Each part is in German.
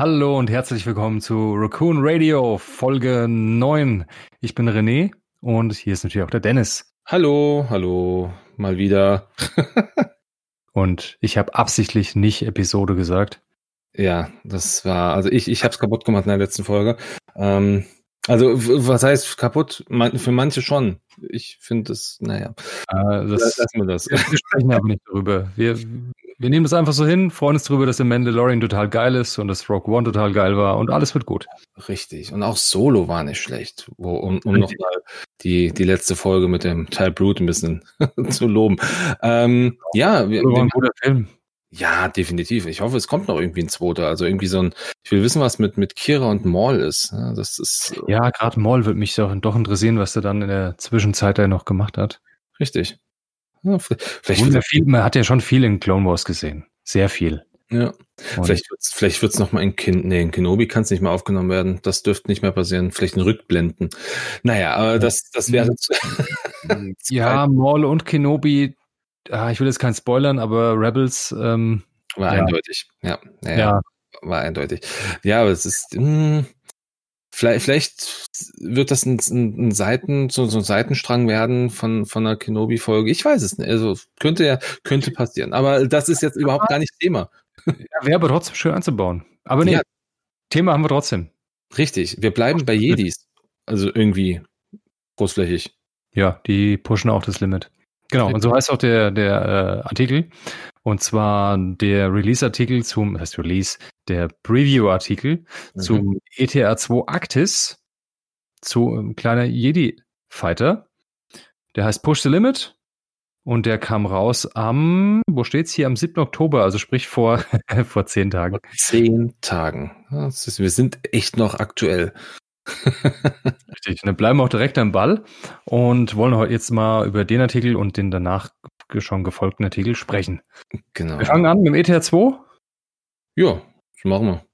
Hallo und herzlich willkommen zu Raccoon Radio, Folge 9. Ich bin René und hier ist natürlich auch der Dennis. Hallo, hallo, mal wieder. und ich habe absichtlich nicht Episode gesagt. Ja, das war, also ich, ich habe es kaputt gemacht in der letzten Folge. Ähm, also was heißt kaputt? Für manche schon. Ich finde es, naja. Äh, das, Lassen wir das. Wir sprechen aber nicht darüber. Wir, wir nehmen das einfach so hin, freuen uns darüber, dass der Mandalorian total geil ist und dass Rogue One total geil war und alles wird gut. Richtig. Und auch Solo war nicht schlecht, wo, um, um nochmal die, die letzte Folge mit dem Teil Brute ein bisschen zu loben. Ähm, ja, wir, war ein guter Film. Ja, definitiv. Ich hoffe, es kommt noch irgendwie ein zweiter. Also irgendwie so ein, ich will wissen, was mit, mit Kira und Maul ist. Das ist. Ja, gerade Maul wird mich doch, doch interessieren, was er dann in der Zwischenzeit da noch gemacht hat. Richtig. Ja, vielleicht wird viel, man hat ja schon viel in Clone Wars gesehen. Sehr viel. Ja. Und vielleicht wird's, vielleicht wird's noch mal in, Kin nee, in Kenobi kann es nicht mehr aufgenommen werden. Das dürfte nicht mehr passieren. Vielleicht ein Rückblenden. Naja, aber das, das wäre. ja, Maul und Kenobi. Ah, ich will jetzt keinen spoilern, aber Rebels ähm, war ja. eindeutig. Ja, ja, ja, war eindeutig. Ja, aber es ist. Mh, hm, Vielleicht, vielleicht wird das ein, ein, Seiten, so, so ein Seitenstrang werden von, von einer Kenobi-Folge. Ich weiß es nicht. Also könnte ja, könnte passieren. Aber das ist jetzt überhaupt gar nicht Thema. Ja, Wäre aber trotzdem schön anzubauen. Aber nee, ja. Thema haben wir trotzdem. Richtig. Wir bleiben bei Jedis. Also irgendwie großflächig. Ja, die pushen auch das Limit. Genau, und so heißt auch der, der äh, Artikel. Und zwar der Release-Artikel zum, das heißt Release, der Preview-Artikel mhm. zum ETR 2 Actis, zu einem kleiner Jedi-Fighter. Der heißt Push the Limit und der kam raus am, wo steht's hier, am 7. Oktober, also sprich vor, vor zehn Tagen. Zehn Tagen. Ist, wir sind echt noch aktuell. Richtig, dann bleiben wir auch direkt am Ball und wollen heute jetzt mal über den Artikel und den danach schon gefolgten Artikel sprechen. Genau. Wir fangen an mit dem ETR 2. Ja, das machen wir.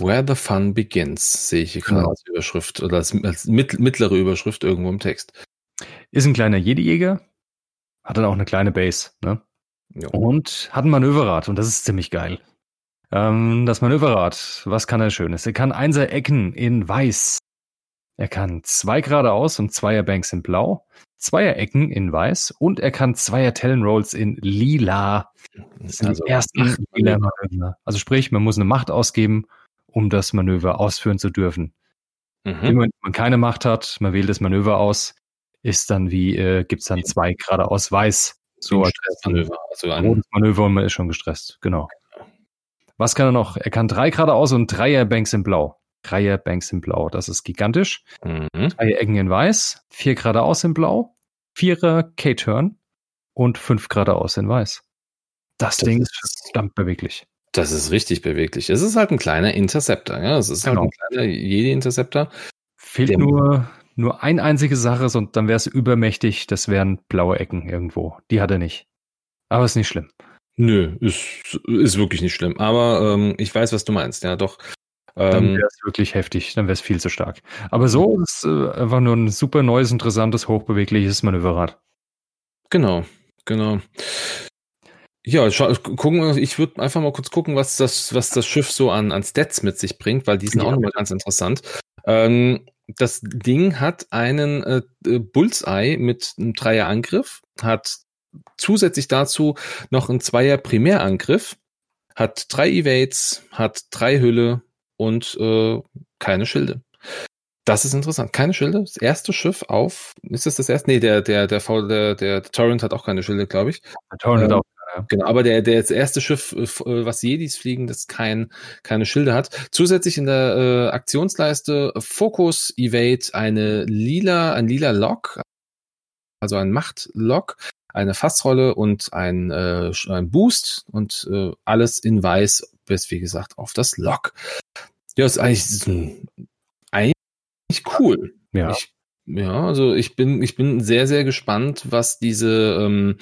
Where the Fun Begins, sehe ich hier gerade genau. als Überschrift oder als, als mittlere Überschrift irgendwo im Text. Ist ein kleiner Jedi-Jäger, hat dann auch eine kleine Base, ne? Jo. Und hat ein Manöverrad und das ist ziemlich geil. Ähm, das Manöverrad, was kann er Schönes? Er kann Einser Ecken in weiß. Er kann zwei geradeaus und Zweier Banks in blau, Zweier Ecken in weiß und er kann Zweier Talon-Rolls in lila. Das sind also die ersten lila Manöver. Also sprich, man muss eine Macht ausgeben, um das Manöver ausführen zu dürfen. Mhm. Wenn man keine Macht hat, man wählt das Manöver aus, ist dann wie, äh, gibt es dann zwei geradeaus weiß. So ein Manöver. Also ein rotes Manöver und man ist schon gestresst, genau. Was kann er noch? Er kann drei geradeaus und Dreier Banks in blau. Dreier Banks in blau, das ist gigantisch. Mhm. Drei Ecken in weiß, vier geradeaus in blau, vierer K-Turn und fünf geradeaus in weiß. Das, das Ding ist verdammt beweglich. Das ist richtig beweglich. Es ist halt ein kleiner Interceptor, ja. Es ist genau. halt ein kleiner Jedi-Interceptor. Fehlt nur, nur eine einzige Sache, und dann wäre es übermächtig, das wären blaue Ecken irgendwo. Die hat er nicht. Aber ist nicht schlimm. Nö, ist, ist wirklich nicht schlimm. Aber ähm, ich weiß, was du meinst. Ja, doch. Ähm, dann wäre es wirklich heftig, dann wäre es viel zu stark. Aber so ist äh, einfach nur ein super neues, interessantes, hochbewegliches Manöverrad. Genau, genau. Ja, gucken, ich würde einfach mal kurz gucken, was das, was das Schiff so an, an Stats mit sich bringt, weil die sind ja. auch nochmal ganz interessant. Ähm, das Ding hat einen äh, Bullseye mit einem Dreierangriff, hat zusätzlich dazu noch ein Zweier Primärangriff, hat drei Evades, hat drei Hülle und äh, keine Schilde. Das ist interessant. Keine Schilde. Das erste Schiff auf. Ist das das erste? Nee, der, der, der, der, der, der Torrent hat auch keine Schilde, glaube ich. Der Torrent ähm, hat auch ja. Genau, aber der, der das erste Schiff, äh, äh, was Jedis fliegen, das kein, keine Schilde hat. Zusätzlich in der äh, Aktionsleiste Focus Evade eine lila, ein lila Lock, also ein Macht-Lock, eine Fassrolle und ein, äh, ein Boost und äh, alles in weiß, bis wie gesagt auf das Lock. Ja, ist eigentlich, ist eigentlich cool. Ja. Ich, ja, also ich bin, ich bin sehr, sehr gespannt, was diese, ähm,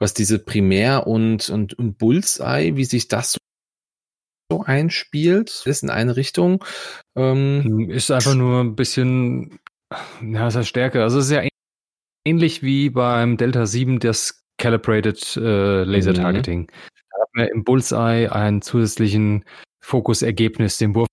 was diese Primär- und, und, und Bullseye, wie sich das so einspielt, ist in eine Richtung. Ähm, ist einfach nur ein bisschen, ja, ist ja stärker. Also es ist ja ähnlich wie beim Delta 7 das Calibrated äh, Laser mhm. Targeting. Da hat mir im Bullseye einen zusätzlichen Fokusergebnis, den Wurf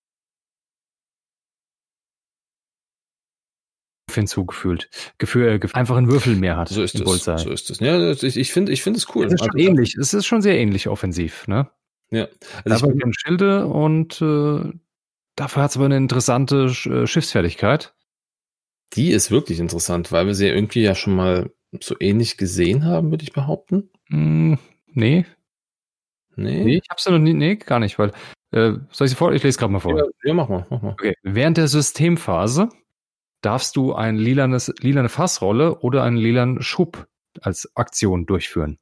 hinzugefügt. Gefühl, äh, einfach einen Würfel mehr hat. So ist es. So ist es. Ja, ich, ich finde, ich finde es cool. Es ist schon also, ähnlich. Es ist schon sehr ähnlich offensiv, ne? Ja. Also aber ich Schilde und äh, dafür hat es aber eine interessante äh, Schiffsfertigkeit. Die ist wirklich interessant, weil wir sie irgendwie ja schon mal so ähnlich gesehen haben, würde ich behaupten. Mm, nee. Nee. nee. Ich habe sie noch nie, nee, gar nicht, weil, äh, soll ich sie vor? Ich lese gerade mal vor. Ja, ja, mach mal, mach mal. Okay. Während der Systemphase darfst du ein lilanes, lilane Fassrolle oder einen lilanen Schub als Aktion durchführen.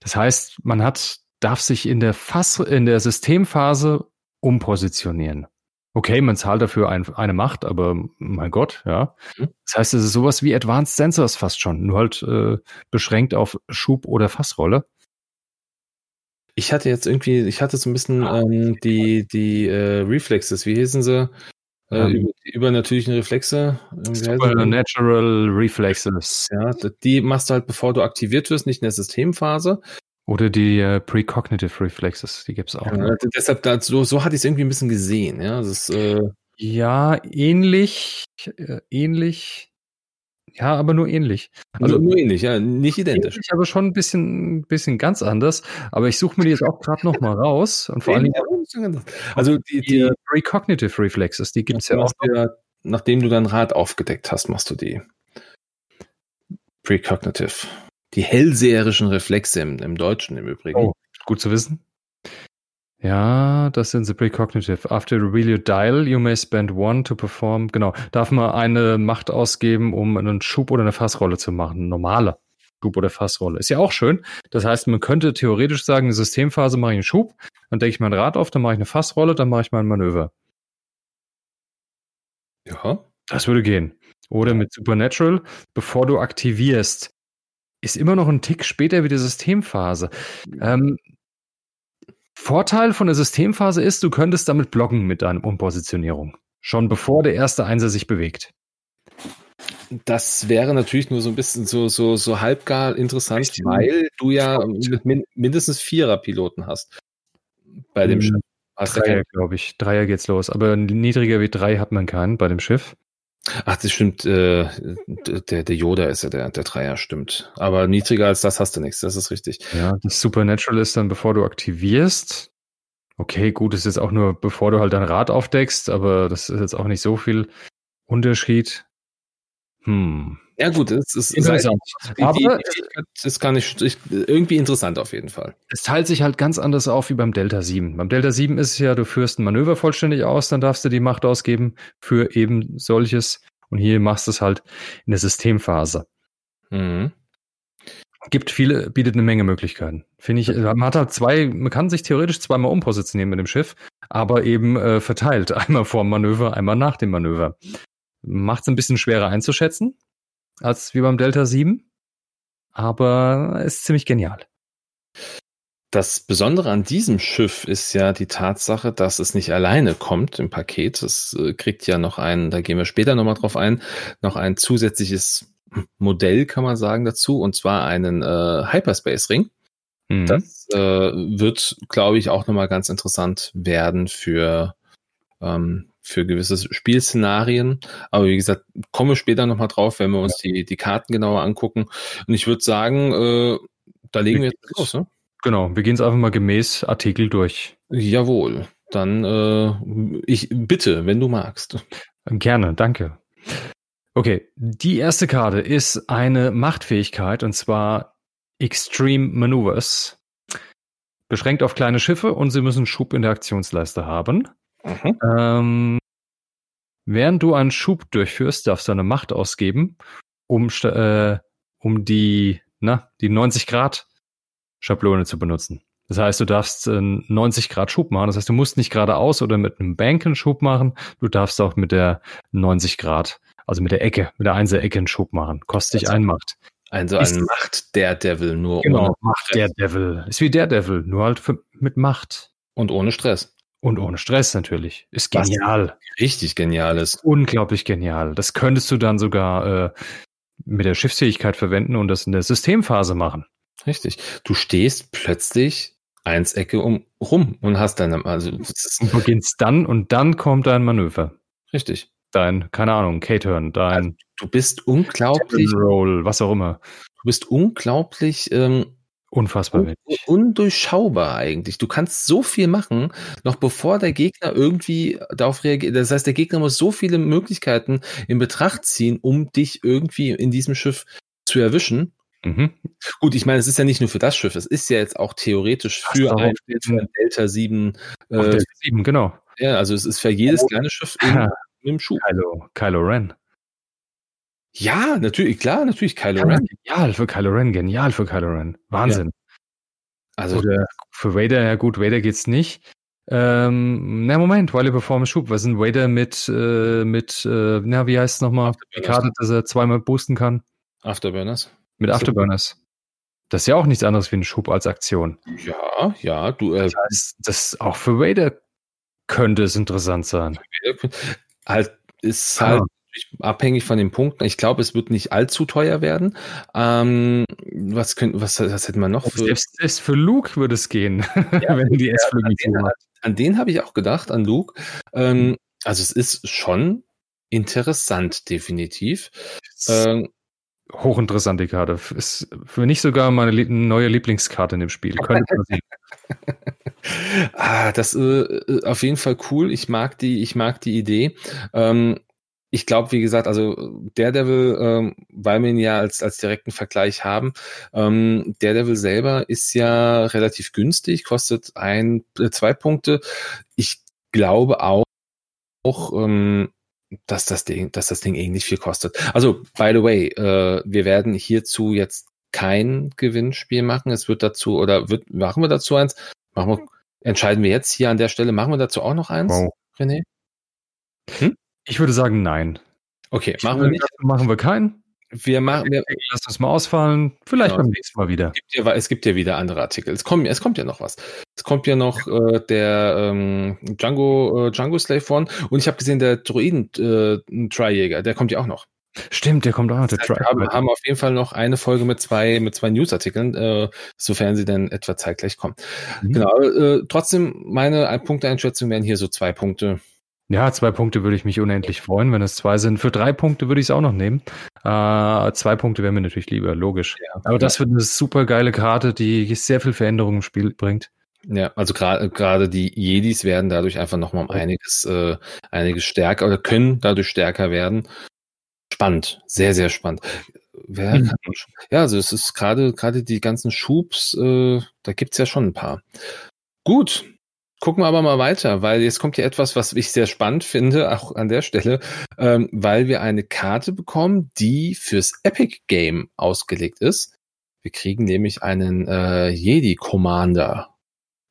Das heißt, man hat, darf sich in der Fass, in der Systemphase umpositionieren. Okay, man zahlt dafür ein, eine Macht, aber mein Gott, ja. Mhm. Das heißt, es ist sowas wie Advanced Sensors fast schon, nur halt äh, beschränkt auf Schub oder Fassrolle. Ich hatte jetzt irgendwie, ich hatte so ein bisschen ah, ähm, die, die äh, Reflexes, wie hießen sie? Äh, ähm. über, übernatürlichen Reflexe. Supernatural Reflexes. Ja, die machst du halt, bevor du aktiviert wirst, nicht in der Systemphase. Oder die äh, Precognitive Reflexes, die gibt es auch. Ja, deshalb, da, so, so hatte ich es irgendwie ein bisschen gesehen. Ja, das ist, äh ja ähnlich, äh, ähnlich. Ja, aber nur ähnlich. Also nur, nur ähnlich, ja, nicht identisch. Ähnlich, aber schon ein bisschen, bisschen ganz anders. Aber ich suche mir die jetzt auch gerade noch mal raus. Und vor allem also die, die, die Precognitive Reflexes, die gibt es ja auch. Ja, nachdem du dein Rad aufgedeckt hast, machst du die. Precognitive. Die hellseherischen Reflexe im, im Deutschen im Übrigen. Oh, gut zu wissen. Ja, das sind the precognitive. After you reveal your dial, you may spend one to perform. Genau. Darf man eine Macht ausgeben, um einen Schub oder eine Fassrolle zu machen? Normale Schub oder Fassrolle. Ist ja auch schön. Das heißt, man könnte theoretisch sagen, in der Systemphase mache ich einen Schub, dann denke ich mein Rad auf, dann mache ich eine Fassrolle, dann mache ich mein Manöver. Ja. Das würde gehen. Oder mit Supernatural, bevor du aktivierst, ist immer noch ein Tick später wie die Systemphase. Ähm, Vorteil von der Systemphase ist, du könntest damit blocken mit deiner Umpositionierung. Schon bevor der erste Einser sich bewegt. Das wäre natürlich nur so ein bisschen so, so, so halbgar interessant, Richtig. weil du ja min mindestens Vierer-Piloten hast. Bei dem hm, Schiff. Dreier, glaube ich. Dreier geht's los. Aber niedriger wie drei hat man keinen bei dem Schiff. Ach, das stimmt. Äh, der, der Yoda ist ja der, der Dreier, stimmt. Aber niedriger als das hast du nichts, das ist richtig. Ja, das Supernatural ist dann, bevor du aktivierst. Okay, gut, ist jetzt auch nur, bevor du halt dein Rad aufdeckst, aber das ist jetzt auch nicht so viel Unterschied. Hm. Ja gut, es ist interessant. Die, aber die, ist gar nicht irgendwie interessant auf jeden Fall. Es teilt sich halt ganz anders auf wie beim Delta 7. Beim Delta 7 ist es ja, du führst ein Manöver vollständig aus, dann darfst du die Macht ausgeben für eben solches. Und hier machst du es halt in der Systemphase. Mhm. Gibt viele, bietet eine Menge Möglichkeiten. Finde ich, man hat halt zwei, man kann sich theoretisch zweimal umpositionieren mit dem Schiff, aber eben äh, verteilt. Einmal vor dem Manöver, einmal nach dem Manöver. Macht es ein bisschen schwerer einzuschätzen, als wie beim Delta 7, aber ist ziemlich genial. Das Besondere an diesem Schiff ist ja die Tatsache, dass es nicht alleine kommt im Paket. Es äh, kriegt ja noch ein, da gehen wir später nochmal drauf ein, noch ein zusätzliches Modell, kann man sagen, dazu, und zwar einen äh, Hyperspace-Ring. Mhm. Das äh, wird, glaube ich, auch nochmal ganz interessant werden für ähm, für gewisse Spielszenarien. Aber wie gesagt, komme später nochmal drauf, wenn wir uns ja. die, die Karten genauer angucken. Und ich würde sagen, äh, da legen wir, wir jetzt los, ne? Genau, wir gehen es einfach mal gemäß Artikel durch. Jawohl. Dann äh, ich bitte, wenn du magst. Gerne, danke. Okay, die erste Karte ist eine Machtfähigkeit und zwar Extreme Maneuvers. Beschränkt auf kleine Schiffe und sie müssen Schub in der Aktionsleiste haben. Mhm. Ähm, während du einen Schub durchführst, darfst du eine Macht ausgeben, um, äh, um die, na, die 90 Grad Schablone zu benutzen. Das heißt, du darfst äh, 90 Grad Schub machen. Das heißt, du musst nicht geradeaus oder mit einem Banken Schub machen. Du darfst auch mit der 90 Grad, also mit der Ecke, mit der Einser-Ecke einen Schub machen. Kostet dich also, ein Macht. Also ein Macht der Devil, nur genau, ohne Macht der Devil. Ist wie der Devil, nur halt für, mit Macht. Und ohne Stress. Und ohne Stress natürlich. Ist genial. Was richtig genial ist. Unglaublich genial. Das könntest du dann sogar äh, mit der Schiffsfähigkeit verwenden und das in der Systemphase machen. Richtig. Du stehst plötzlich eins Ecke um rum und hast deine, also und beginnst dann und dann kommt dein Manöver. Richtig. Dein, keine Ahnung, K-Turn, dein. Also, du bist unglaublich. Roll, was auch immer. Du bist unglaublich ähm, Unfassbar un undurchschaubar eigentlich. Du kannst so viel machen, noch bevor der Gegner irgendwie darauf reagiert. Das heißt, der Gegner muss so viele Möglichkeiten in Betracht ziehen, um dich irgendwie in diesem Schiff zu erwischen. Mhm. Gut, ich meine, es ist ja nicht nur für das Schiff, es ist ja jetzt auch theoretisch für ein Delta 7. Äh, Delta 7, genau. Ja, also es ist für jedes kleine Schiff in, im Schub. Kylo, Kylo Ren. Ja, natürlich, klar, natürlich Kylo Ren. Genial für Kylo Ren, genial für Kylo Ren. Wahnsinn. Ja. Also Oder für Vader, ja gut, Vader geht's nicht. Ähm, na Moment, Wily Performance Schub. Was sind Vader mit, äh, mit, äh, na, wie heißt es nochmal? Die Karte, dass er zweimal boosten kann. Afterburners. Mit Afterburners. Das ist ja auch nichts anderes wie ein Schub als Aktion. Ja, ja, du. Äh, das heißt, das auch für Vader könnte es interessant sein. Halt, ist halt abhängig von den Punkten. Ich glaube, es wird nicht allzu teuer werden. Ähm, was, können, was, was hätten wir noch? Für? Selbst, selbst für Luke würde es gehen, ja, wenn die S-Flüge ja, an, an den habe ich auch gedacht, an Luke. Ähm, also es ist schon interessant, definitiv. Ähm, hochinteressante Karte. Ist für mich sogar meine neue Lieblingskarte in dem Spiel. ah, das äh, äh, auf jeden Fall cool. Ich mag die, ich mag die Idee. Ähm, ich glaube, wie gesagt, also Daredevil, ähm, weil wir ihn ja als, als direkten Vergleich haben, ähm, Daredevil selber ist ja relativ günstig, kostet ein, äh, zwei Punkte. Ich glaube auch, auch ähm, dass das Ding, dass das Ding ähnlich viel kostet. Also, by the way, äh, wir werden hierzu jetzt kein Gewinnspiel machen. Es wird dazu, oder wird, machen wir dazu eins? Machen wir, entscheiden wir jetzt hier an der Stelle, machen wir dazu auch noch eins, wow. René? Hm? Ich würde sagen, nein. Okay, machen wir nicht. Machen wir keinen. Wir machen, wir, lass das mal ausfallen. Vielleicht genau. beim nächsten Mal wieder. Es gibt, ja, es gibt ja wieder andere Artikel. Es kommt, es kommt ja noch was. Es kommt ja noch äh, der ähm, Django, äh, Django Slave One und ich habe gesehen, der Droiden äh, Trijäger, der kommt ja auch noch. Stimmt, der kommt auch noch. Der das heißt, wir haben, haben auf jeden Fall noch eine Folge mit zwei, mit zwei Newsartikeln, äh, sofern sie denn etwa zeitgleich kommen. Mhm. Genau. Äh, trotzdem, meine Punkteeinschätzung wären hier so zwei Punkte. Ja, zwei Punkte würde ich mich unendlich freuen, wenn es zwei sind. Für drei Punkte würde ich es auch noch nehmen. Äh, zwei Punkte wären mir natürlich lieber, logisch. Ja, Aber ja. das wird eine super geile Karte, die sehr viel Veränderung im Spiel bringt. Ja, also gerade gerade die Jedis werden dadurch einfach nochmal um einiges, äh, einiges stärker oder können dadurch stärker werden. Spannend, sehr, sehr spannend. Wer mhm. Ja, also es ist gerade gerade die ganzen Schubs, äh, da gibt's ja schon ein paar. Gut, Gucken wir aber mal weiter, weil jetzt kommt ja etwas, was ich sehr spannend finde, auch an der Stelle, ähm, weil wir eine Karte bekommen, die fürs Epic Game ausgelegt ist. Wir kriegen nämlich einen äh, Jedi Commander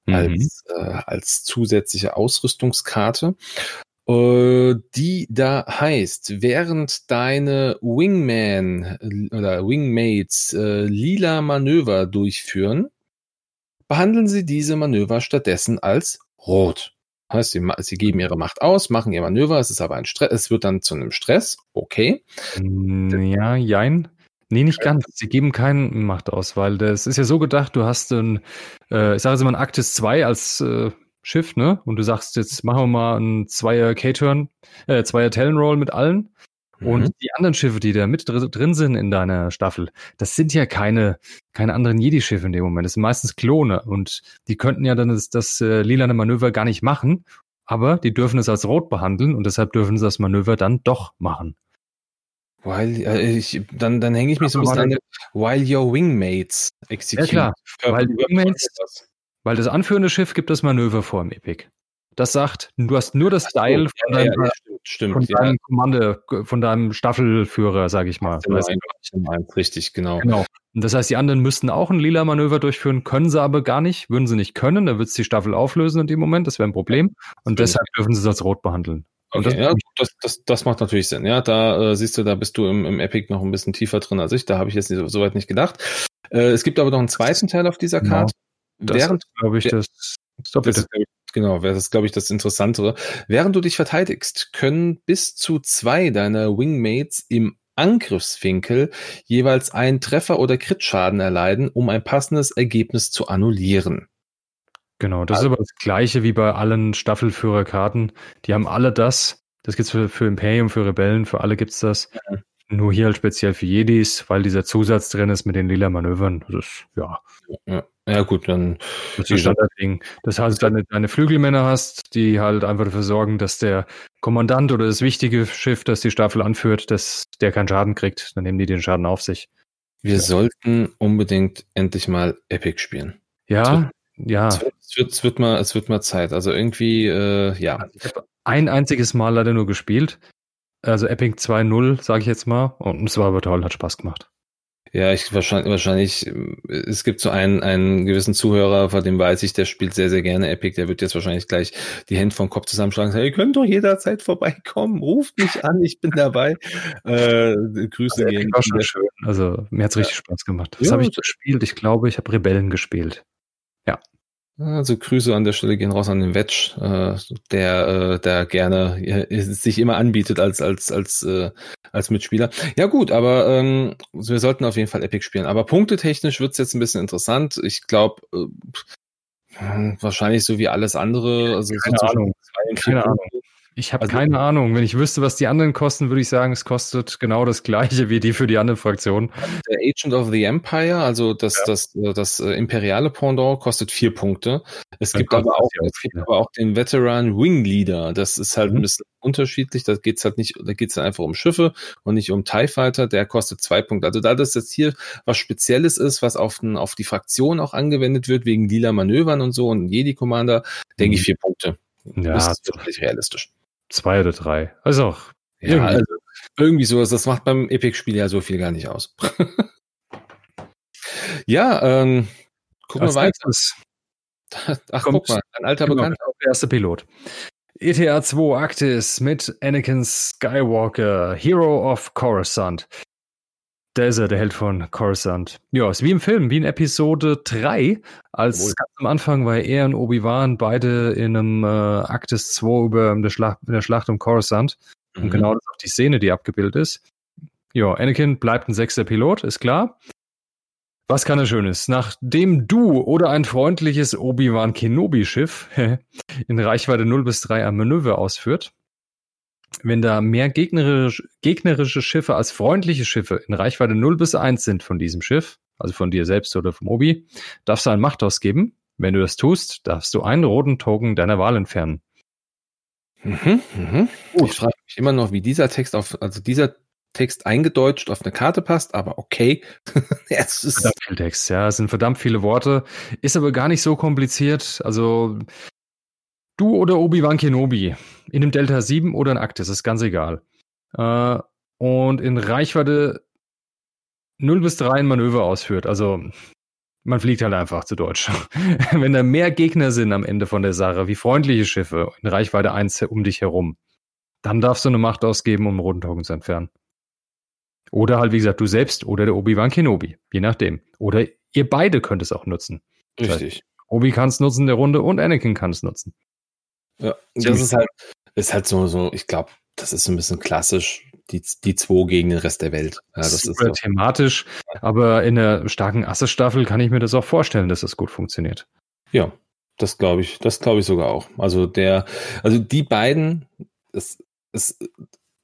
mhm. als, äh, als zusätzliche Ausrüstungskarte, äh, die da heißt, während deine Wingman äh, oder Wingmates äh, lila Manöver durchführen, behandeln Sie diese Manöver stattdessen als rot. Heißt, sie, sie geben ihre Macht aus, machen ihr Manöver, es ist aber ein Stress, es wird dann zu einem Stress, okay. Mm, ja, jein. Nee, nicht ganz. Sie geben keine Macht aus, weil das ist ja so gedacht, du hast ein, äh, ich sage jetzt mal ein Aktis 2 als äh, Schiff, ne? Und du sagst, jetzt machen wir mal ein Zweier K-Turn, äh, Zweier Talon-Roll mit allen. Und mhm. die anderen Schiffe, die da mit drin sind in deiner Staffel, das sind ja keine, keine anderen Jedi-Schiffe in dem Moment. Das sind meistens Klone. Und die könnten ja dann das, das äh, lilane Manöver gar nicht machen. Aber die dürfen es als rot behandeln und deshalb dürfen sie das Manöver dann doch machen. While, äh, ich, dann, dann hänge ich mich so ein bisschen an, while your wingmates execute. Ja klar, weil, Wingmates, weil das anführende Schiff gibt das Manöver vor im Epic das sagt, du hast nur das Style von deinem, ja, ja, stimmt, von deinem Kommande, von deinem Staffelführer, sage ich mal. Richtig, genau. genau. Und das heißt, die anderen müssten auch ein lila Manöver durchführen, können sie aber gar nicht, würden sie nicht können, dann wird es die Staffel auflösen in dem Moment, das wäre ein Problem. Und deshalb dürfen sie es als rot behandeln. Okay, das, ja, das, das, das macht natürlich Sinn. Ja, da äh, siehst du, da bist du im, im Epic noch ein bisschen tiefer drin als ich. Da habe ich jetzt nicht, soweit nicht gedacht. Äh, es gibt aber noch einen zweiten Teil auf dieser genau. Karte. Genau. Das Während, glaube ich, das, das ist, Genau, das, glaube ich, das Interessantere. Während du dich verteidigst, können bis zu zwei deiner Wingmates im Angriffswinkel jeweils einen Treffer oder Crit-Schaden erleiden, um ein passendes Ergebnis zu annullieren. Genau, das also, ist aber das gleiche wie bei allen Staffelführerkarten. Die haben alle das. Das gibt's für, für Imperium, für Rebellen, für alle gibt's das. Ja. Nur hier halt speziell für Jedis, weil dieser Zusatz drin ist mit den lila Manövern. Das ist, ja. ja. Ja, gut, dann. Das ist Standardding. Das heißt, deine, deine Flügelmänner hast, die halt einfach dafür sorgen, dass der Kommandant oder das wichtige Schiff, das die Staffel anführt, dass der keinen Schaden kriegt. Dann nehmen die den Schaden auf sich. Wir ja. sollten unbedingt endlich mal Epic spielen. Ja, ja. Es wird, es wird, es wird, mal, es wird mal Zeit. Also irgendwie, äh, ja. Also ich habe ein einziges Mal leider nur gespielt. Also Epic 2.0, sage ich jetzt mal. Und es war aber toll, hat Spaß gemacht. Ja, ich wahrscheinlich, wahrscheinlich, es gibt so einen, einen gewissen Zuhörer, von dem weiß ich, der spielt sehr, sehr gerne Epic, der wird jetzt wahrscheinlich gleich die Hände vom Kopf zusammenschlagen und sagen, ihr könnt doch jederzeit vorbeikommen, ruft mich an, ich bin dabei. Äh, Grüße also gehen. War schon schön. Also mir hat's richtig Spaß gemacht. Was ja, habe ich gespielt? Ich glaube, ich habe Rebellen gespielt. Also Grüße an der Stelle gehen raus an den Wetsch, äh, der, äh, der gerne äh, sich immer anbietet als als als äh, als Mitspieler. Ja gut, aber ähm, wir sollten auf jeden Fall Epic spielen. Aber punktetechnisch wird's jetzt ein bisschen interessant. Ich glaube äh, wahrscheinlich so wie alles andere. Also keine Ahnung. Keine Ahnung. Ich habe also, keine Ahnung. Wenn ich wüsste, was die anderen kosten, würde ich sagen, es kostet genau das gleiche wie die für die anderen Fraktionen. Der Agent of the Empire, also das, ja. das, das, das äh, imperiale Pendant, kostet vier Punkte. Es gibt, aber auch, es gibt aber auch den Veteran Wing Leader. Das ist halt mhm. ein bisschen unterschiedlich. Da geht's halt nicht, da geht's halt einfach um Schiffe und nicht um TIE Fighter. Der kostet zwei Punkte. Also da das jetzt hier was Spezielles ist, was auf, den, auf die Fraktion auch angewendet wird, wegen lila Manövern und so und Jedi Commander, denke ich mhm. vier Punkte. Ja, das ist wirklich realistisch. Zwei oder drei. Also auch. Ja, irgendwie. Also irgendwie sowas. Das macht beim Epic-Spiel ja so viel gar nicht aus. ja, ähm, gucken wir weiter. Ach, guck mal, ein alter genau, Bekannter. Der erste Pilot. ETA 2 Actis mit Anakin Skywalker, Hero of Coruscant. Der ist er, der Held von Coruscant. Ja, ist wie im Film, wie in Episode 3, als Jawohl. ganz am Anfang war er und Obi-Wan beide in einem äh, Actis 2 über in der, Schlacht, in der Schlacht um Coruscant. Mhm. Und genau das ist auch die Szene, die abgebildet ist. Ja, Anakin bleibt ein sechster Pilot, ist klar. Was kann er Schönes? Nachdem du oder ein freundliches Obi-Wan Kenobi-Schiff in Reichweite 0 bis 3 ein Manöver ausführt, wenn da mehr gegnerisch, gegnerische Schiffe als freundliche Schiffe in Reichweite 0 bis 1 sind von diesem Schiff, also von dir selbst oder vom Obi, darfst du einen Macht ausgeben. Wenn du das tust, darfst du einen roten Token deiner Wahl entfernen. Mhm, mhm. Ich frage mich immer noch, wie dieser Text auf, also dieser Text eingedeutscht auf eine Karte passt, aber okay. es ist verdammt viel Text, ja, es sind verdammt viele Worte, ist aber gar nicht so kompliziert. Also Du oder Obi-Wan Kenobi in einem Delta 7 oder in Aktis, ist ganz egal. Äh, und in Reichweite 0 bis 3 ein Manöver ausführt. Also man fliegt halt einfach zu Deutsch. Wenn da mehr Gegner sind am Ende von der Sache, wie freundliche Schiffe in Reichweite 1 um dich herum, dann darfst du eine Macht ausgeben, um einen roten Token zu entfernen. Oder halt, wie gesagt, du selbst oder der Obi-Wan Kenobi, je nachdem. Oder ihr beide könnt es auch nutzen. Richtig. Das heißt, Obi kann es nutzen der Runde und Anakin kann es nutzen. Ja, das ist halt, ist halt so, so ich glaube, das ist so ein bisschen klassisch, die, die zwei gegen den Rest der Welt. Ja, das Super ist so. thematisch, aber in der starken Asse-Staffel kann ich mir das auch vorstellen, dass das gut funktioniert. Ja, das glaube ich, das glaube ich sogar auch. Also der, also die beiden, es, es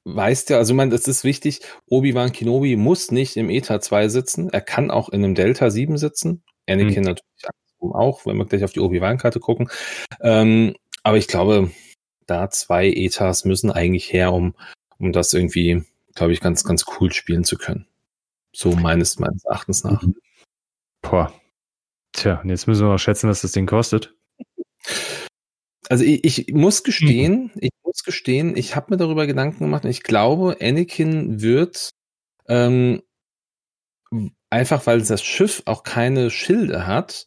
weißt ja, also man, das ist wichtig, Obi-Wan Kenobi muss nicht im ETA 2 sitzen, er kann auch in einem Delta 7 sitzen. Anakin hm. natürlich auch, wenn wir gleich auf die Obi-Wan-Karte gucken. Ähm, aber ich glaube, da zwei Etas müssen eigentlich her, um, um das irgendwie, glaube ich, ganz, ganz cool spielen zu können. So meines, meines Erachtens nach. Mhm. Boah. Tja, und jetzt müssen wir mal schätzen, was das Ding kostet. Also ich, ich muss gestehen, mhm. ich muss gestehen, ich habe mir darüber Gedanken gemacht und ich glaube, Anakin wird ähm, einfach, weil das Schiff auch keine Schilde hat,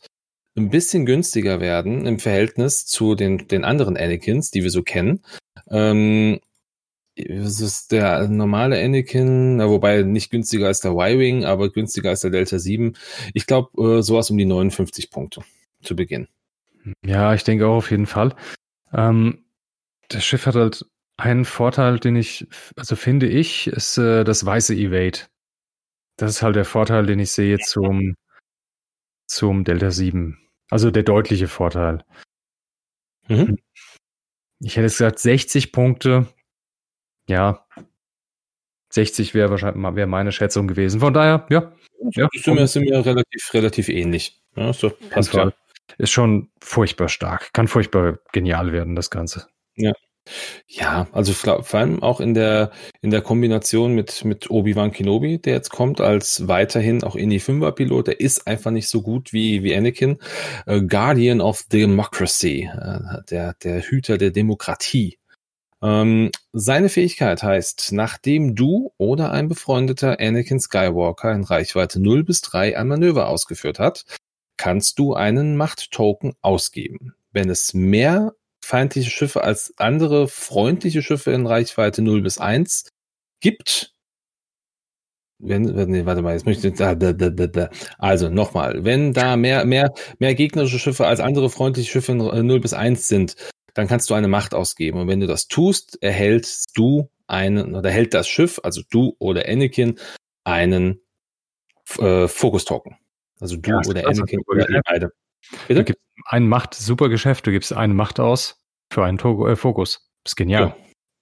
ein bisschen günstiger werden im Verhältnis zu den, den anderen Anakins, die wir so kennen. Ähm, das ist der normale Anakin, wobei nicht günstiger als der Y-Wing, aber günstiger als der Delta 7. Ich glaube, äh, sowas um die 59 Punkte zu Beginn. Ja, ich denke auch auf jeden Fall. Ähm, das Schiff hat halt Ein Vorteil, den ich, also finde ich, ist äh, das weiße Evade. Das ist halt der Vorteil, den ich sehe zum, zum Delta 7. Also der deutliche Vorteil. Mhm. Ich hätte gesagt 60 Punkte. Ja. 60 wäre wahrscheinlich wäre meine Schätzung gewesen. Von daher, ja. Ja, sind wir, sind wir relativ, relativ ähnlich. Ja, so, passt klar. Ist schon furchtbar stark. Kann furchtbar genial werden, das Ganze. Ja. Ja, also vor allem auch in der, in der Kombination mit, mit Obi-Wan Kenobi, der jetzt kommt, als weiterhin auch Indie 5er Pilot, der ist einfach nicht so gut wie, wie Anakin. Äh, Guardian of Democracy, äh, der, der Hüter der Demokratie. Ähm, seine Fähigkeit heißt, nachdem du oder ein befreundeter Anakin Skywalker in Reichweite 0 bis 3 ein Manöver ausgeführt hat, kannst du einen Macht-Token ausgeben. Wenn es mehr feindliche Schiffe als andere freundliche Schiffe in Reichweite 0 bis 1 gibt. Wenn, nee, warte mal, jetzt möchte ich, da, da, da, da. also nochmal, wenn da mehr, mehr, mehr gegnerische Schiffe als andere freundliche Schiffe in 0 bis 1 sind, dann kannst du eine Macht ausgeben. Und wenn du das tust, erhältst du einen, oder erhält das Schiff, also du oder Anakin, einen äh, Fokus-Token. Also du ja, oder Anakin oder ihr beide. Bitte? Du gibst ein Macht, super Geschäft, du gibst eine Macht aus für einen Togo, äh, Fokus. Das ist genial.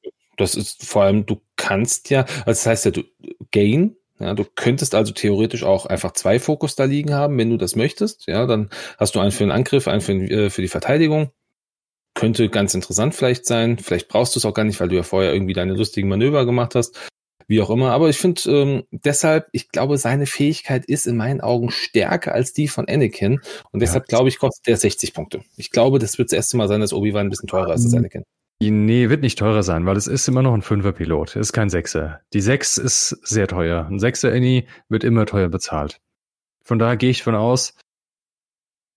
Ja. Das ist vor allem, du kannst ja, also das heißt ja, du Gain, ja, du könntest also theoretisch auch einfach zwei Fokus da liegen haben, wenn du das möchtest. Ja, dann hast du einen für den Angriff, einen für, äh, für die Verteidigung. Könnte ganz interessant vielleicht sein. Vielleicht brauchst du es auch gar nicht, weil du ja vorher irgendwie deine lustigen Manöver gemacht hast wie auch immer. Aber ich finde ähm, deshalb, ich glaube, seine Fähigkeit ist in meinen Augen stärker als die von Anakin. Und deshalb ja. glaube ich, kostet der 60 Punkte. Ich glaube, das wird das erste Mal sein, dass Obi-Wan ein bisschen teurer ist als Anakin. Nee, wird nicht teurer sein, weil es ist immer noch ein Fünfer-Pilot. Es ist kein Sechser. Die Sechs ist sehr teuer. Ein Sechser Annie wird immer teuer bezahlt. Von daher gehe ich von aus.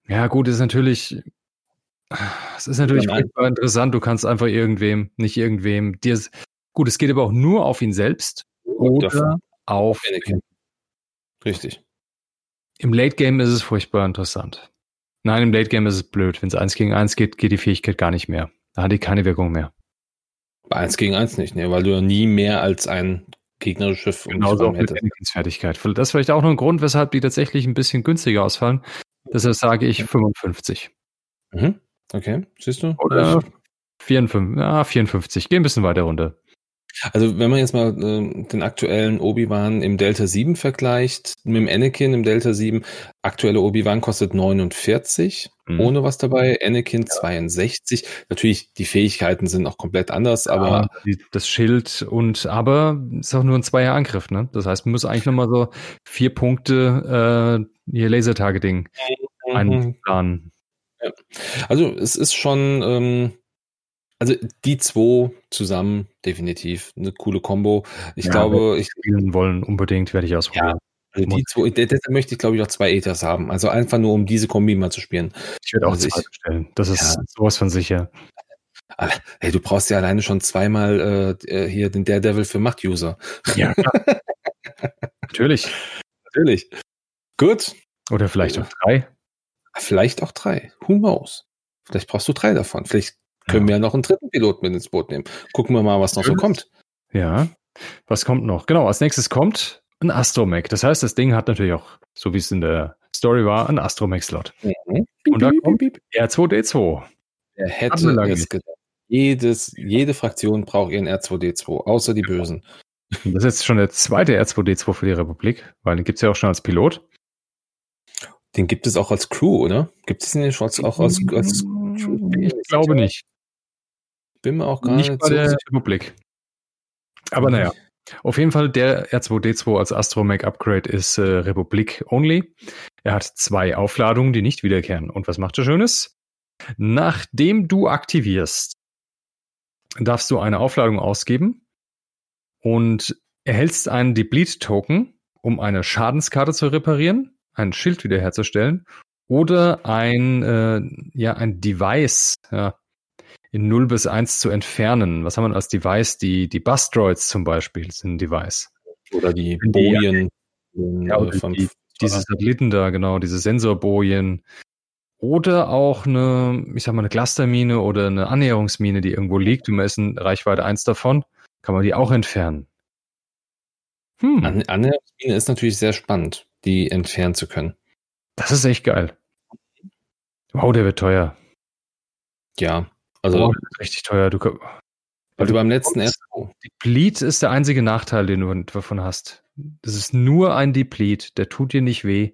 Ja, gut, ist natürlich, es ist natürlich interessant. Du kannst einfach irgendwem, nicht irgendwem, dir, Gut, es geht aber auch nur auf ihn selbst oder auf Anakin. Richtig. Im Late Game ist es furchtbar interessant. Nein, im Late Game ist es blöd. Wenn es eins gegen eins geht, geht die Fähigkeit gar nicht mehr. Da hat die keine Wirkung mehr. Bei eins gegen eins nicht, ne? weil du ja nie mehr als ein gegnerisches Schiff Genauso dich hättest. Fertigkeit. Das ist vielleicht auch noch ein Grund, weshalb die tatsächlich ein bisschen günstiger ausfallen. Deshalb sage ich 55. Mhm. Okay, siehst du? Oder 54, ja, 54. Geh ein bisschen weiter runter. Also wenn man jetzt mal äh, den aktuellen Obi-Wan im Delta 7 vergleicht mit dem Anakin im Delta 7, aktuelle Obi-Wan kostet 49, mhm. ohne was dabei, Anakin ja. 62. Natürlich, die Fähigkeiten sind auch komplett anders, ja, aber... Das Schild und aber ist auch nur ein zweier Angriff, ne? Das heißt, man muss eigentlich nochmal so vier Punkte äh, hier Laser-Targeting mhm. einplanen. Ja. Also es ist schon... Ähm, also die zwei zusammen definitiv eine coole Combo. Ich ja, glaube, ich spielen wollen unbedingt werde ich ausprobieren. Ja, also die zwei, deshalb möchte ich glaube ich auch zwei Ethers haben. Also einfach nur um diese Kombi mal zu spielen. Ich werde auch also zwei bestellen. Das ist ja. sowas von sicher. Hey, du brauchst ja alleine schon zweimal äh, äh hier den Daredevil für Macht-User. Ja, Natürlich. Natürlich. Gut. Oder vielleicht auch drei. Vielleicht auch drei. Who knows? Vielleicht brauchst du drei davon. Vielleicht können wir ja noch einen dritten Piloten mit ins Boot nehmen. Gucken wir mal, was noch so kommt. Ja. Was kommt noch? Genau, als nächstes kommt ein Astromech. Das heißt, das Ding hat natürlich auch, so wie es in der Story war, einen Astromech-Slot. Mhm. Und da kommt R2D2. Er hätte es gedacht. Jedes, jede Fraktion braucht ihren R2D2, außer die Bösen. Das ist jetzt schon der zweite R2D2 für die Republik, weil den gibt es ja auch schon als Pilot. Den gibt es auch als Crew, oder? Gibt es den als, auch als, als Crew? Ich glaube nicht. Bin mir auch gar nicht, nicht bei so der Republik. Aber naja. Auf jeden Fall, der R2D2 als Astromech Upgrade ist äh, Republik only. Er hat zwei Aufladungen, die nicht wiederkehren. Und was macht er Schönes? Nachdem du aktivierst, darfst du eine Aufladung ausgeben und erhältst einen Deplete-Token, um eine Schadenskarte zu reparieren, ein Schild wiederherzustellen oder ein, äh, ja, ein Device, ja, in 0 bis 1 zu entfernen. Was haben wir als Device? Die, die Bustroids zum Beispiel sind ein Device. Oder die Bojen. Ja, von, die, diese Satelliten da, genau, diese Sensorbojen. oder auch eine, ich sag mal, eine Clustermine oder eine Annäherungsmine, die irgendwo liegt und man ist in Reichweite 1 davon, kann man die auch entfernen. Hm. An Annäherungsmine ist natürlich sehr spannend, die entfernen zu können. Das ist echt geil. Wow, der wird teuer. Ja, also. Oh, richtig teuer. Du, weil du beim letzten erst. Deplete ist der einzige Nachteil, den du davon hast. Das ist nur ein Deplete. Der tut dir nicht weh.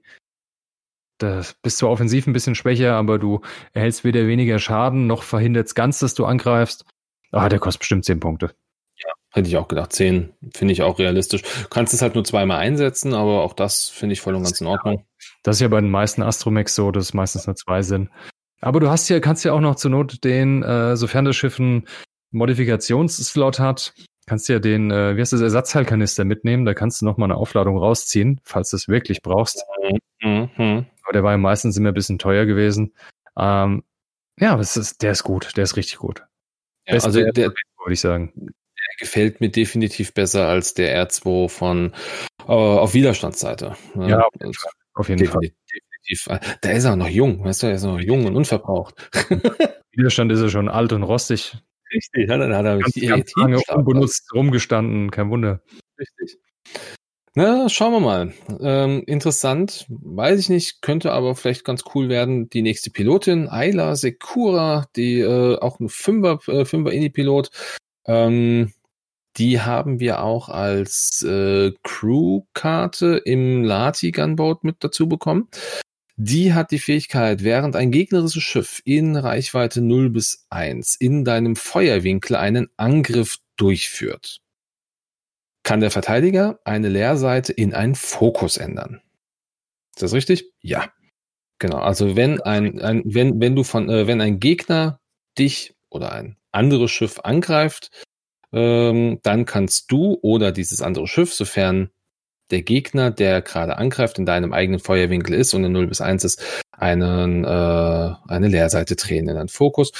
Da bist du offensiv ein bisschen schwächer, aber du erhältst weder weniger Schaden, noch verhindert es ganz, dass du angreifst. Ah, der kostet bestimmt 10 Punkte. Ja, hätte ich auch gedacht. 10 finde ich auch realistisch. Du kannst es halt nur zweimal einsetzen, aber auch das finde ich voll und ganz in Ordnung. Das ist ja bei den meisten Astromex so, dass es meistens nur zwei sind. Aber du hast ja, kannst ja auch noch zur Not den, äh, sofern das Schiff einen Modifikationsslot hat, kannst du ja den, äh, wie heißt das, Ersatzteilkanister mitnehmen. Da kannst du nochmal eine Aufladung rausziehen, falls du es wirklich brauchst. Mhm. Aber der war ja meistens immer ein bisschen teuer gewesen. Ähm, ja, das ist, der ist gut, der ist richtig gut. Ja, also der, der würde ich sagen. Der gefällt mir definitiv besser als der R2 von äh, auf Widerstandsseite. Ja, auf jeden Fall. Auf jeden Fall. Definitiv. Der ist auch noch jung, weißt du, er ist noch jung und unverbraucht. Widerstand ist er schon alt und rostig. Richtig, ja, dann hat er ganz, ganz lange unbenutzt rumgestanden, kein Wunder. Richtig. Na, schauen wir mal. Ähm, interessant, weiß ich nicht, könnte aber vielleicht ganz cool werden. Die nächste Pilotin, Ayla Sekura, die äh, auch ein Fünfer, äh, Fünfer Indie-Pilot. Ähm, die haben wir auch als äh, Crew-Karte im Lati Gunboat mit dazu bekommen. Die hat die Fähigkeit, während ein gegnerisches Schiff in Reichweite 0 bis 1 in deinem Feuerwinkel einen Angriff durchführt, kann der Verteidiger eine Leerseite in einen Fokus ändern. Ist das richtig? Ja. Genau. Also wenn ein, ein wenn, wenn du von, äh, wenn ein Gegner dich oder ein anderes Schiff angreift, ähm, dann kannst du oder dieses andere Schiff, sofern der Gegner, der gerade angreift, in deinem eigenen Feuerwinkel ist und in 0 bis 1 ist, einen, äh, eine Leerseite drehen in einen Fokus.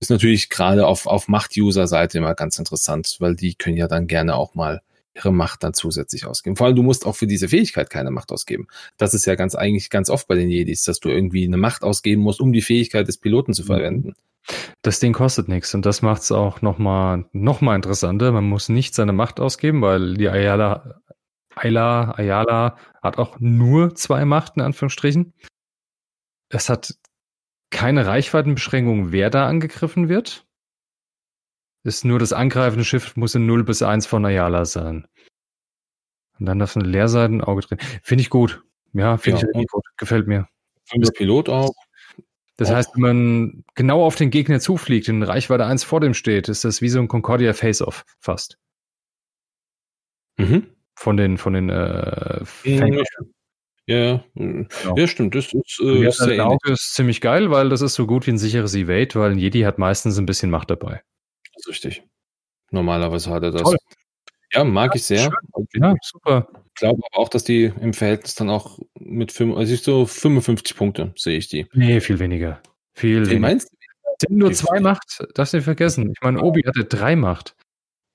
Ist natürlich gerade auf, auf Macht-User-Seite immer ganz interessant, weil die können ja dann gerne auch mal ihre Macht dann zusätzlich ausgeben. Vor allem, du musst auch für diese Fähigkeit keine Macht ausgeben. Das ist ja ganz eigentlich ganz oft bei den Jedis, dass du irgendwie eine Macht ausgeben musst, um die Fähigkeit des Piloten zu mhm. verwenden. Das Ding kostet nichts und das macht es auch nochmal noch mal interessanter. Man muss nicht seine Macht ausgeben, weil die Ayala Ayla, Ayala hat auch nur zwei Macht, in Anführungsstrichen. Es hat keine Reichweitenbeschränkung, wer da angegriffen wird. Ist nur das angreifende Schiff muss in 0 bis 1 von Ayala sein. Und dann darf eine Leerseitenauge drin. Finde ich gut. Ja, finde ja, ich gut. Gefällt mir. Finde Pilot auch. Das auch. heißt, wenn man genau auf den Gegner zufliegt, in Reichweite 1 vor dem steht, ist das wie so ein Concordia Face-Off fast. Mhm. Von den, von den äh, ja, ja, genau. ja, stimmt. Das ist, äh, ist sehr Auge ist ziemlich geil, weil das ist so gut wie ein sicheres Evade, weil ein Jedi hat meistens ein bisschen Macht dabei. Das ist richtig. Normalerweise hat er das. Toll. Ja, mag ja, ich sehr. Ja, super. Ich glaube aber auch, dass die im Verhältnis dann auch mit fünf, also ich so 55 Punkte sehe ich die. Nee, viel weniger. Viel Wie weniger. meinst du? Sie haben nur zwei Macht, darfst du nicht vergessen. Ich meine, Obi hatte drei Macht.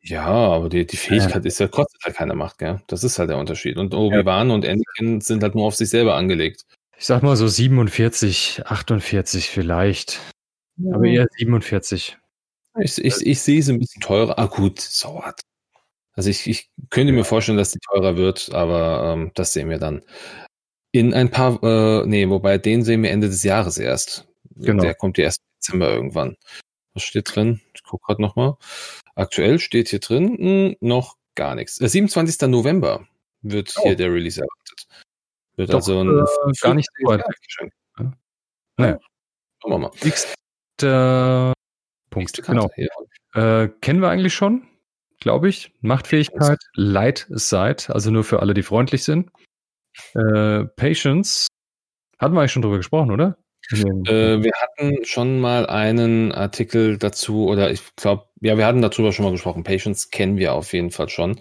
Ja, aber die, die Fähigkeit ja. ist ja kostet halt keine Macht, gell? Das ist halt der Unterschied. Und Obi-Wan ja. und Anakin sind halt nur auf sich selber angelegt. Ich sag mal so 47, 48 vielleicht. Ja. Aber eher 47. Ich, ich, ich sehe sie ein bisschen teurer. Ah, gut, so what. Also ich, ich könnte mir vorstellen, dass die teurer wird, aber ähm, das sehen wir dann. In ein paar, äh, nee, wobei den sehen wir Ende des Jahres erst. Genau. Der kommt ja erst im Dezember irgendwann. Was steht drin? Ich gucke gerade nochmal. Aktuell steht hier drin mh, noch gar nichts. Der 27. November wird oh. hier der Release erwartet. Wird Doch, also ein äh, gar nicht so weit. Ja. Naja. Schauen wir mal. Nächster Punkt. Nächste genau. Äh, kennen wir eigentlich schon, glaube ich. Machtfähigkeit, Light Side, also nur für alle, die freundlich sind. Äh, Patience. Hatten wir eigentlich schon drüber gesprochen, oder? Äh, wir hatten schon mal einen Artikel dazu, oder ich glaube, ja, wir hatten darüber schon mal gesprochen. Patience kennen wir auf jeden Fall schon.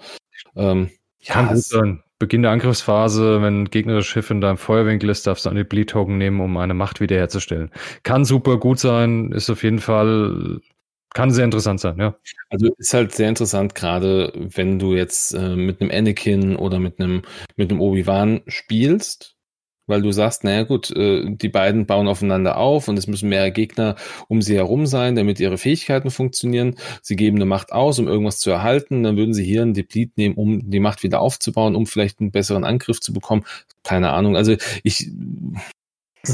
Ähm, ja, gut sein. Beginn der Angriffsphase, wenn ein gegnerisches Schiff in deinem Feuerwinkel ist, darfst du eine Bleed-Token nehmen, um eine Macht wiederherzustellen. Kann super gut sein, ist auf jeden Fall, kann sehr interessant sein, ja. Also ist halt sehr interessant, gerade wenn du jetzt äh, mit einem Anakin oder mit einem, mit einem Obi-Wan spielst, weil du sagst, naja gut, äh, die beiden bauen aufeinander auf und es müssen mehrere Gegner um sie herum sein, damit ihre Fähigkeiten funktionieren. Sie geben eine Macht aus, um irgendwas zu erhalten. Dann würden sie hier einen Deplete nehmen, um die Macht wieder aufzubauen, um vielleicht einen besseren Angriff zu bekommen. Keine Ahnung. Also ich, ich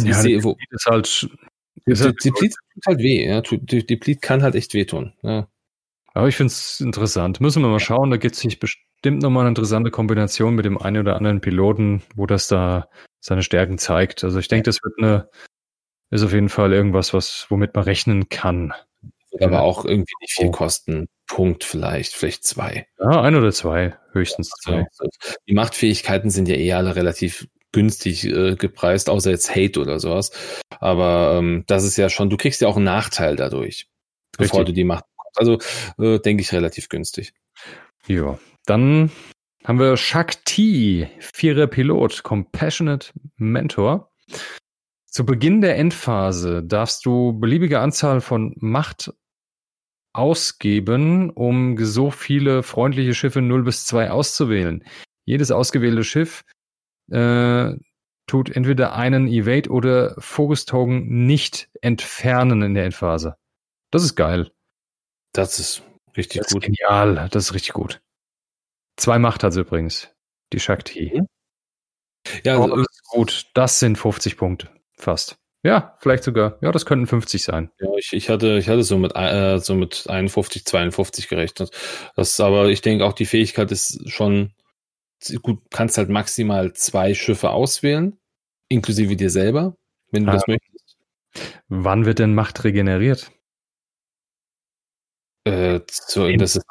ja, sehe, wo. Ist halt, ist halt Deplete tut halt weh. Ja. Deplete kann halt echt wehtun. Ja. Aber ich finde es interessant. Müssen wir mal schauen. Da gibt es sich bestimmt nochmal eine interessante Kombination mit dem einen oder anderen Piloten, wo das da seine Stärken zeigt. Also ich denke, das wird eine, ist auf jeden Fall irgendwas, was, womit man rechnen kann. Wird aber auch irgendwie nicht viel kosten. Punkt vielleicht, vielleicht zwei. Ja, ein oder zwei, höchstens zwei. Also, die Machtfähigkeiten sind ja eh alle relativ günstig äh, gepreist, außer jetzt Hate oder sowas. Aber ähm, das ist ja schon, du kriegst ja auch einen Nachteil dadurch, Richtig. bevor du die Macht also äh, denke ich relativ günstig. Ja, dann haben wir Shakti, vierer Pilot, Compassionate Mentor. Zu Beginn der Endphase darfst du beliebige Anzahl von Macht ausgeben, um so viele freundliche Schiffe 0 bis 2 auszuwählen. Jedes ausgewählte Schiff äh, tut entweder einen Evade oder Focus Token nicht entfernen in der Endphase. Das ist geil. Das ist richtig das gut. Ist genial, das ist richtig gut. Zwei Macht hat sie übrigens, die Shakti. Ja, oh, das ist gut. Das sind 50 Punkte, fast. Ja, vielleicht sogar. Ja, das könnten 50 sein. Ja, ich, ich hatte, ich hatte so mit, äh, so mit 51, 52 gerechnet. Das, aber ich denke auch die Fähigkeit ist schon gut. Kannst halt maximal zwei Schiffe auswählen, inklusive dir selber, wenn du ah. das möchtest. Wann wird denn Macht regeneriert? Äh, so, das ist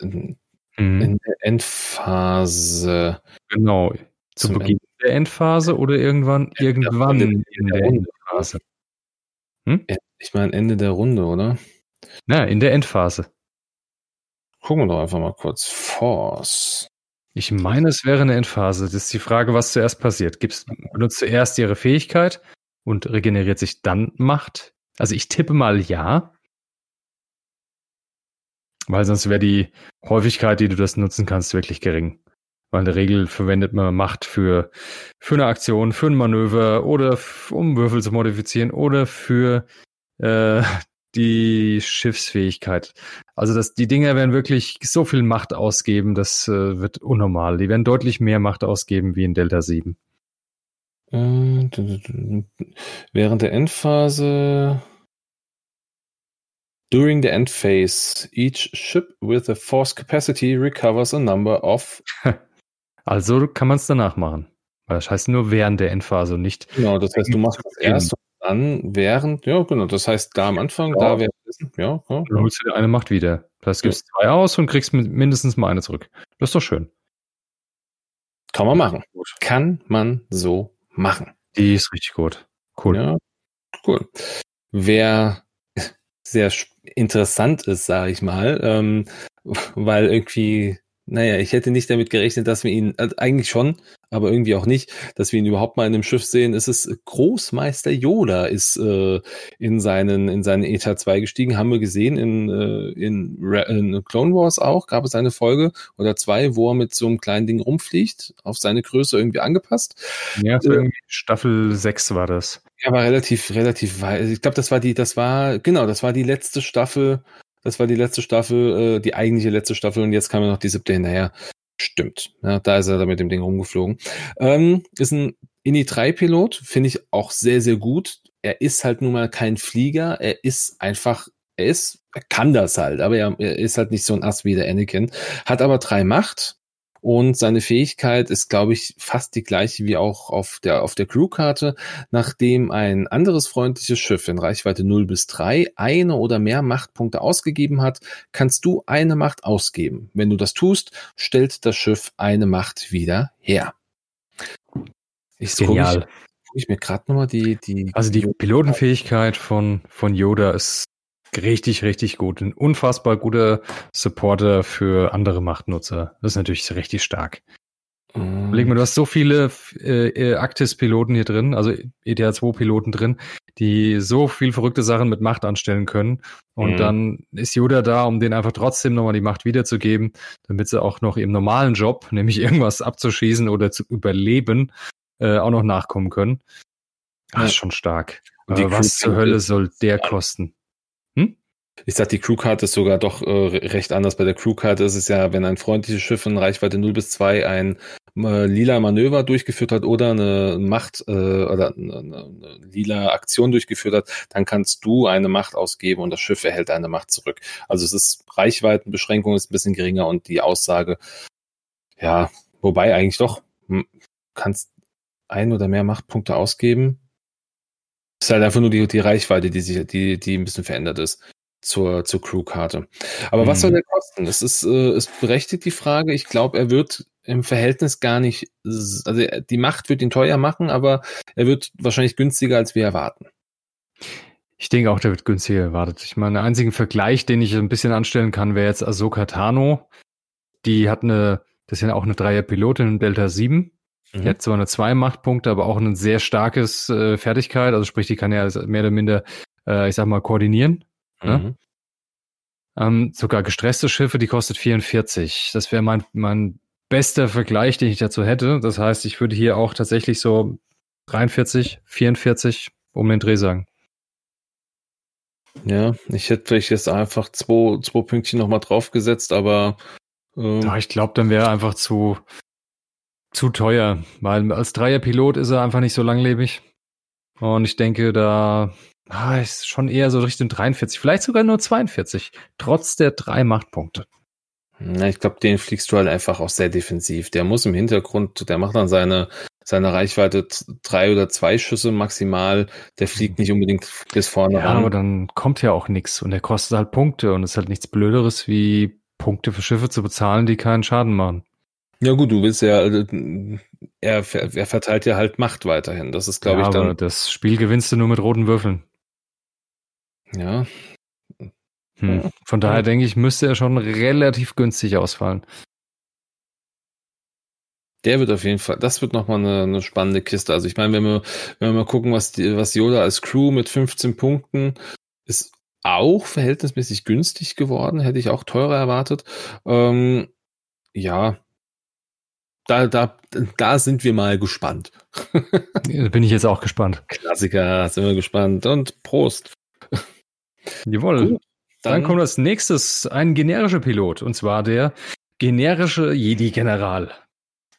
in, in, in, der Endphase. Genau. Zu Beginn Ende. der Endphase oder irgendwann, ja, irgendwann in, in der, der Endphase? Hm? Ich meine Ende der Runde, oder? Na, in der Endphase. Gucken wir doch einfach mal kurz. Force. Ich meine, es wäre eine Endphase. Das ist die Frage, was zuerst passiert. Gibt's, benutzt zuerst ihre Fähigkeit und regeneriert sich dann Macht? Also ich tippe mal ja. Weil sonst wäre die Häufigkeit, die du das nutzen kannst, wirklich gering. Weil in der Regel verwendet man Macht für, für eine Aktion, für ein Manöver oder um Würfel zu modifizieren oder für äh, die Schiffsfähigkeit. Also das, die Dinger werden wirklich so viel Macht ausgeben, das äh, wird unnormal. Die werden deutlich mehr Macht ausgeben wie in Delta 7. Äh, während der Endphase During the end phase, each ship with a force capacity recovers a number of. Also kann man es danach machen. Das heißt nur während der Endphase und nicht. Genau, das heißt, du machst es erst und dann während, ja, genau. Das heißt, da am Anfang, ja. da währenddessen, ja. ja dann holst du dir eine Macht wieder. Das heißt, gibst ja. zwei aus und kriegst mindestens mal eine zurück. Das ist doch schön. Kann man machen. Kann man so machen. Die ist richtig gut. Cool. Ja, cool. Wer sehr interessant ist, sage ich mal, ähm, weil irgendwie, naja, ich hätte nicht damit gerechnet, dass wir ihn, also eigentlich schon, aber irgendwie auch nicht, dass wir ihn überhaupt mal in einem Schiff sehen. Es ist Großmeister Yoda ist äh, in seinen in seinen ETA 2 gestiegen, haben wir gesehen in, äh, in, in Clone Wars auch, gab es eine Folge oder zwei, wo er mit so einem kleinen Ding rumfliegt, auf seine Größe irgendwie angepasst. Ja, äh, irgendwie Staffel 6 war das. Ja, war relativ, relativ weit. Ich glaube, das war die, das war, genau, das war die letzte Staffel, das war die letzte Staffel, äh, die eigentliche letzte Staffel und jetzt kam ja noch die siebte hinterher. Stimmt. Ja, da ist er da mit dem Ding rumgeflogen. Ähm, ist ein INI 3-Pilot, finde ich auch sehr, sehr gut. Er ist halt nun mal kein Flieger, er ist einfach, er ist, er kann das halt, aber er, er ist halt nicht so ein Ass wie der Anakin. Hat aber drei Macht, und seine Fähigkeit ist, glaube ich, fast die gleiche wie auch auf der, auf der Crewkarte. Nachdem ein anderes freundliches Schiff in Reichweite 0 bis 3 eine oder mehr Machtpunkte ausgegeben hat, kannst du eine Macht ausgeben. Wenn du das tust, stellt das Schiff eine Macht wieder her. Ich Genial. Gucke ich, ich mir gerade nochmal die, die. Also die Pilotenfähigkeit von, von Yoda ist richtig, richtig gut. Ein unfassbar guter Supporter für andere Machtnutzer. Das ist natürlich richtig stark. Mm. Überleg mal, du hast so viele äh, äh Actis-Piloten hier drin, also ETA2-Piloten drin, die so viel verrückte Sachen mit Macht anstellen können. Und mhm. dann ist Yoda da, um denen einfach trotzdem nochmal die Macht wiederzugeben, damit sie auch noch ihrem normalen Job, nämlich irgendwas abzuschießen oder zu überleben, äh, auch noch nachkommen können. Das ja. ist schon stark. Äh, was zur Hölle soll der kosten? Ich sag, die Crewkarte ist sogar doch äh, recht anders. Bei der Crewkarte ist es ja, wenn ein freundliches Schiff in Reichweite 0 bis 2 ein äh, lila Manöver durchgeführt hat oder eine Macht äh, oder eine, eine lila Aktion durchgeführt hat, dann kannst du eine Macht ausgeben und das Schiff erhält eine Macht zurück. Also es ist Reichweitenbeschränkung ist ein bisschen geringer und die Aussage, ja, wobei eigentlich doch, kannst ein oder mehr Machtpunkte ausgeben. Es ist halt einfach nur die, die Reichweite, die sich, die, die ein bisschen verändert ist zur, zur Crew-Karte. Aber mhm. was soll mhm. der kosten? Das ist, äh, ist berechtigt die Frage. Ich glaube, er wird im Verhältnis gar nicht, also die Macht wird ihn teuer machen, aber er wird wahrscheinlich günstiger, als wir erwarten. Ich denke auch, der wird günstiger erwartet. Ich meine, der einzige Vergleich, den ich ein bisschen anstellen kann, wäre jetzt Ahsoka Tano. Die hat eine, das ist ja auch eine Dreier-Pilotin in Delta 7. Mhm. Die hat zwar eine zwei Machtpunkte, aber auch ein sehr starkes äh, Fertigkeit. Also sprich, die kann ja mehr oder minder, äh, ich sag mal, koordinieren. Ne? Mhm. Ähm, sogar gestresste Schiffe, die kostet 44. Das wäre mein, mein bester Vergleich, den ich dazu hätte. Das heißt, ich würde hier auch tatsächlich so 43, 44 um den Dreh sagen. Ja, ich hätte vielleicht jetzt einfach zwei, zwei Pünktchen nochmal draufgesetzt, aber. Ähm, ja, ich glaube, dann wäre einfach zu, zu teuer, weil als Dreierpilot ist er einfach nicht so langlebig. Und ich denke, da ah, ist schon eher so Richtung 43, vielleicht sogar nur 42, trotz der drei Machtpunkte. Na, ich glaube, den fliegst du halt einfach auch sehr defensiv. Der muss im Hintergrund, der macht dann seine, seine Reichweite drei oder zwei Schüsse maximal. Der fliegt nicht unbedingt bis vorne ja, ran. aber dann kommt ja auch nichts und der kostet halt Punkte und es ist halt nichts Blöderes, wie Punkte für Schiffe zu bezahlen, die keinen Schaden machen. Ja gut, du willst ja, äh, er, er verteilt ja halt Macht weiterhin. Das ist, glaube ja, ich, dann. Aber das Spiel gewinnst du nur mit roten Würfeln. Ja, hm. Von daher denke ich, müsste er schon relativ günstig ausfallen. Der wird auf jeden Fall, das wird nochmal eine, eine spannende Kiste. Also ich meine, wenn wir, wenn wir mal gucken, was, die, was Yoda als Crew mit 15 Punkten ist auch verhältnismäßig günstig geworden, hätte ich auch teurer erwartet. Ähm, ja, da, da, da sind wir mal gespannt. da bin ich jetzt auch gespannt. Klassiker, sind wir gespannt. Und Prost. Jawohl. Gut. Dann, Dann kommt als nächstes ein generischer Pilot, und zwar der generische Jedi-General.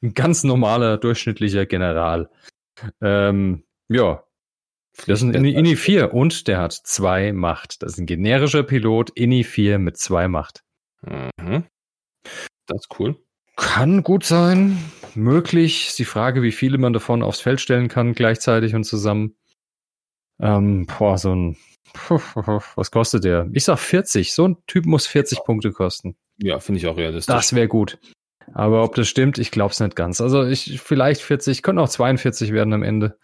Ein ganz normaler, durchschnittlicher General. Ähm, ja. Das ist ein Ini, Ini 4 und der hat zwei Macht. Das ist ein generischer Pilot, Ini 4 mit zwei Macht. Mhm. Das ist cool. Kann gut sein. Möglich. Ist die Frage, wie viele man davon aufs Feld stellen kann, gleichzeitig und zusammen. Ähm, boah, so ein was kostet der? Ich sag 40. So ein Typ muss 40 Punkte kosten. Ja, finde ich auch realistisch. Das wäre gut. Aber ob das stimmt, ich glaube es nicht ganz. Also ich vielleicht 40, könnte auch 42 werden am Ende.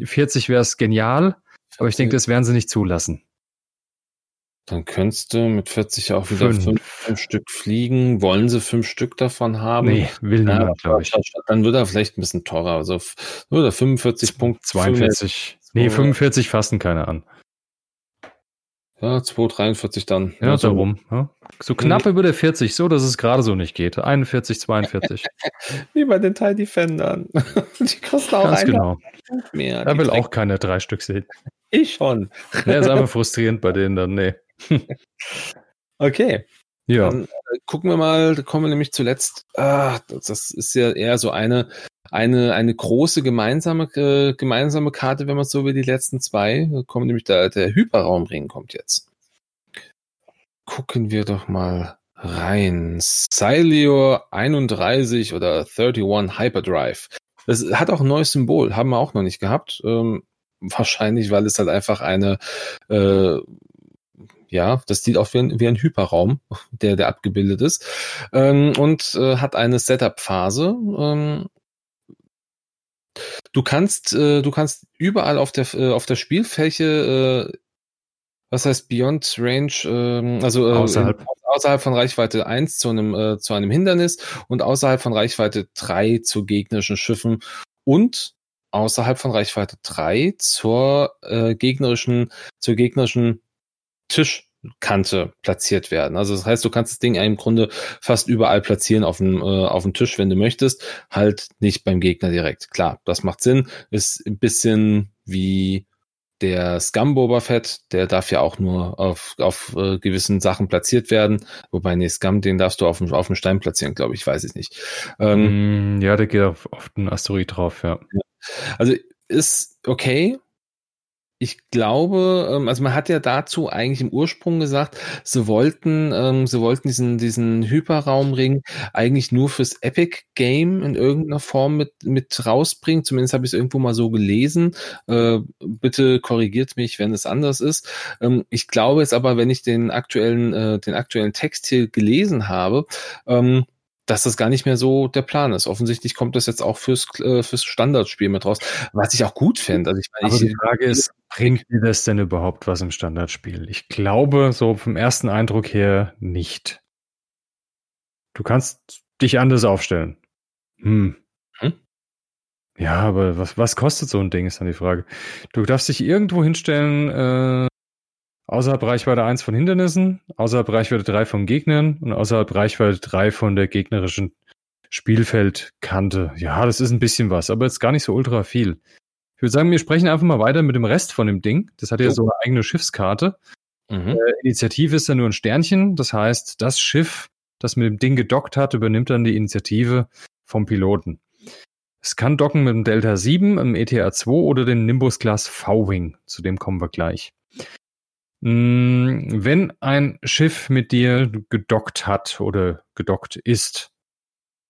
40 wäre es genial, aber ich denke, das werden sie nicht zulassen. Dann könntest du mit 40 auch wieder fünf. Fünf, fünf, Stück fliegen. Wollen sie fünf Stück davon haben? Nee, will niemand, glaube ich. Dann wird er vielleicht ein bisschen teurer. Also würde 45 Punkte. 42. Nee, 45 fassen keine an. Ja, 2,43 dann. Ja, so. darum. Ja. So knapp mhm. über der 40, so dass es gerade so nicht geht. 41, 42. Wie bei den Tide Defendern. Die kosten auch Ganz genau. mehr. Er will auch keine drei Stück sehen. Ich schon. Ja, ist einfach frustrierend bei denen dann, nee. okay. Ja. Dann äh, gucken wir mal, da kommen wir nämlich zuletzt. Ah, das ist ja eher so eine, eine, eine große gemeinsame, äh, gemeinsame Karte, wenn man so wie die letzten zwei. Da kommt nämlich der, der Hyperraumring kommt jetzt. Gucken wir doch mal rein. Silio 31 oder 31 Hyperdrive. Das hat auch ein neues Symbol, haben wir auch noch nicht gehabt. Ähm, wahrscheinlich, weil es halt einfach eine, äh, ja, das sieht auch wie ein, wie ein Hyperraum, der, der abgebildet ist. Ähm, und äh, hat eine Setup-Phase. Ähm, Du kannst, äh, du kannst überall auf der äh, auf der Spielfläche, äh, was heißt Beyond Range, äh, also äh, außerhalb. In, außerhalb von Reichweite 1 zu einem äh, zu einem Hindernis und außerhalb von Reichweite 3 zu gegnerischen Schiffen und außerhalb von Reichweite 3 zur äh, gegnerischen zur gegnerischen Tisch Kante platziert werden. Also das heißt, du kannst das Ding im Grunde fast überall platzieren auf dem, äh, auf dem Tisch, wenn du möchtest, halt nicht beim Gegner direkt. Klar, das macht Sinn, ist ein bisschen wie der Scum Boba Fett, der darf ja auch nur auf, auf äh, gewissen Sachen platziert werden. Wobei, nee, Scum, den darfst du auf, auf dem Stein platzieren, glaube ich, weiß ich nicht. Ähm, mm, ja, der geht auf, auf den Asteroid drauf, ja. Also ist okay, ich glaube, ähm, also man hat ja dazu eigentlich im Ursprung gesagt, sie wollten, ähm, sie wollten diesen, diesen Hyperraumring eigentlich nur fürs Epic Game in irgendeiner Form mit, mit rausbringen. Zumindest habe ich es irgendwo mal so gelesen. Äh, bitte korrigiert mich, wenn es anders ist. Ähm, ich glaube jetzt aber, wenn ich den aktuellen, äh, den aktuellen Text hier gelesen habe, ähm, dass das gar nicht mehr so der Plan ist. Offensichtlich kommt das jetzt auch fürs, äh, fürs Standardspiel mit raus, was ich auch gut finde. Also ich meine, Aber ich, die Frage ist, bringt dir das denn überhaupt was im Standardspiel? Ich glaube, so vom ersten Eindruck her nicht. Du kannst dich anders aufstellen. Hm. hm? Ja, aber was, was kostet so ein Ding, ist dann die Frage. Du darfst dich irgendwo hinstellen, äh, Außerhalb Reichweite 1 von Hindernissen, außerhalb Reichweite 3 von Gegnern und außerhalb Reichweite 3 von der gegnerischen Spielfeldkante. Ja, das ist ein bisschen was, aber jetzt gar nicht so ultra viel. Ich würde sagen, wir sprechen einfach mal weiter mit dem Rest von dem Ding. Das hat ja so eine eigene Schiffskarte. Mhm. Äh, Initiative ist ja nur ein Sternchen. Das heißt, das Schiff, das mit dem Ding gedockt hat, übernimmt dann die Initiative vom Piloten. Es kann docken mit dem Delta 7, im ETA 2 oder dem Nimbus Class V-Wing. Zu dem kommen wir gleich. Mm, wenn ein Schiff mit dir gedockt hat oder gedockt ist,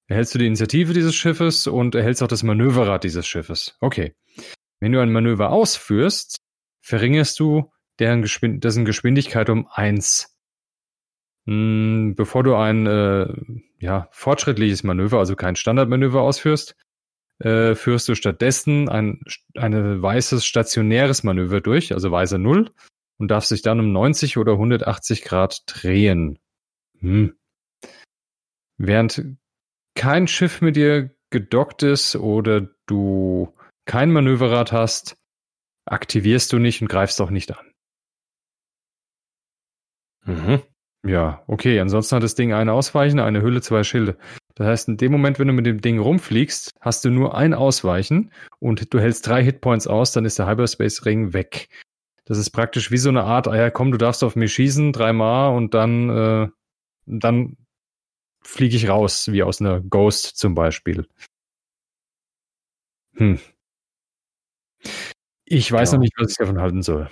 erhältst du die Initiative dieses Schiffes und erhältst auch das Manöverrad dieses Schiffes. Okay. Wenn du ein Manöver ausführst, verringerst du deren Geschwind dessen Geschwindigkeit um eins. Mm, bevor du ein äh, ja, fortschrittliches Manöver, also kein Standardmanöver ausführst, äh, führst du stattdessen ein eine weißes stationäres Manöver durch, also weiße Null, und darf sich dann um 90 oder 180 Grad drehen. Hm. Während kein Schiff mit dir gedockt ist oder du kein Manöverrad hast, aktivierst du nicht und greifst auch nicht an. Mhm. Ja, okay. Ansonsten hat das Ding eine Ausweichen, eine Hülle, zwei Schilde. Das heißt, in dem Moment, wenn du mit dem Ding rumfliegst, hast du nur ein Ausweichen und du hältst drei Hitpoints aus, dann ist der Hyperspace Ring weg. Das ist praktisch wie so eine Art, ah ja, komm, du darfst auf mich schießen dreimal und dann, äh, dann fliege ich raus, wie aus einer Ghost zum Beispiel. Hm. Ich weiß ja. noch nicht, was ich davon halten soll.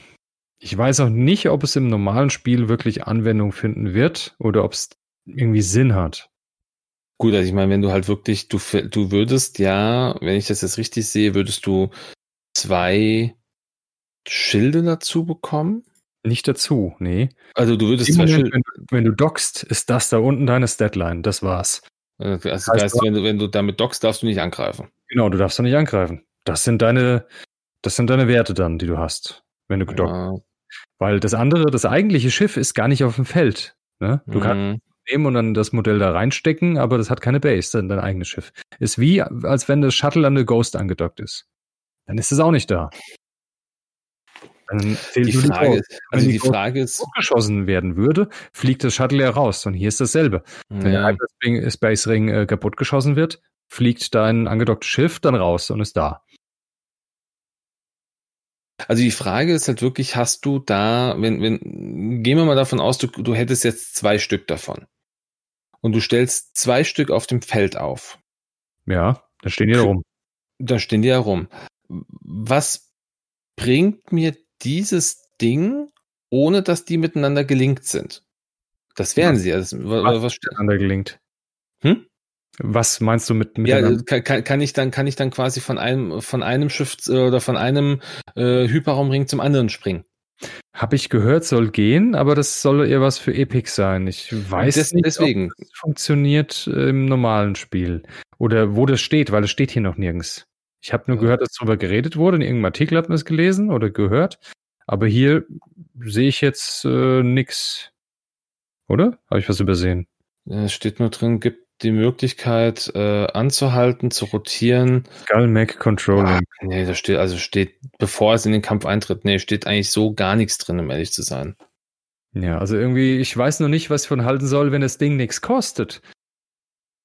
Ich weiß auch nicht, ob es im normalen Spiel wirklich Anwendung finden wird oder ob es irgendwie Sinn hat. Gut, also ich meine, wenn du halt wirklich, du, du würdest ja, wenn ich das jetzt richtig sehe, würdest du zwei Schilde dazu bekommen? Nicht dazu, nee. Also du würdest zwei Schilde. Wenn, wenn, du dockst, ist das da unten deine Statline. Das war's. Also das heißt, heißt wenn, du, wenn du damit dockst, darfst du nicht angreifen. Genau, du darfst da nicht angreifen. Das sind deine, das sind deine Werte dann, die du hast, wenn du gedockt ja. Weil das andere, das eigentliche Schiff ist gar nicht auf dem Feld. Ne? Du mhm. kannst nehmen und dann das Modell da reinstecken, aber das hat keine Base, dann dein eigenes Schiff. Ist wie, als wenn das Shuttle an der Ghost angedockt ist. Dann ist es auch nicht da. Dann die Frage, ist, also die, die Frage ist, geschossen werden würde, fliegt das Shuttle ja raus. Und hier ist dasselbe. Ja. Wenn der Hyperspace Ring äh, kaputt geschossen wird, fliegt dein angedocktes Schiff dann raus und ist da. Also die Frage ist halt wirklich, hast du da, wenn, wenn, gehen wir mal davon aus, du, du hättest jetzt zwei Stück davon. Und du stellst zwei Stück auf dem Feld auf. Ja, da stehen die da rum. Da stehen die da rum. Was bringt mir dieses Ding, ohne dass die miteinander gelinkt sind. Das wären sie. Also, was, was miteinander gelinkt? Hm? Was meinst du mit Ja, kann, kann, ich dann kann ich dann quasi von einem von einem Schiff äh, oder von einem äh, Hyperraumring zum anderen springen? Habe ich gehört, soll gehen, aber das soll eher was für Epic sein. Ich weiß Des, nicht, deswegen. ob das funktioniert im normalen Spiel oder wo das steht, weil es steht hier noch nirgends. Ich habe nur ja. gehört, dass darüber geredet wurde. In irgendeinem Artikel hat man es gelesen oder gehört. Aber hier sehe ich jetzt äh, nix. Oder? Habe ich was übersehen? Es steht nur drin, gibt die Möglichkeit äh, anzuhalten, zu rotieren. Skull Mac Controlling. Ah, nee, da steht, also steht, bevor es in den Kampf eintritt, nee, steht eigentlich so gar nichts drin, um ehrlich zu sein. Ja, also irgendwie, ich weiß noch nicht, was ich von halten soll, wenn das Ding nichts kostet.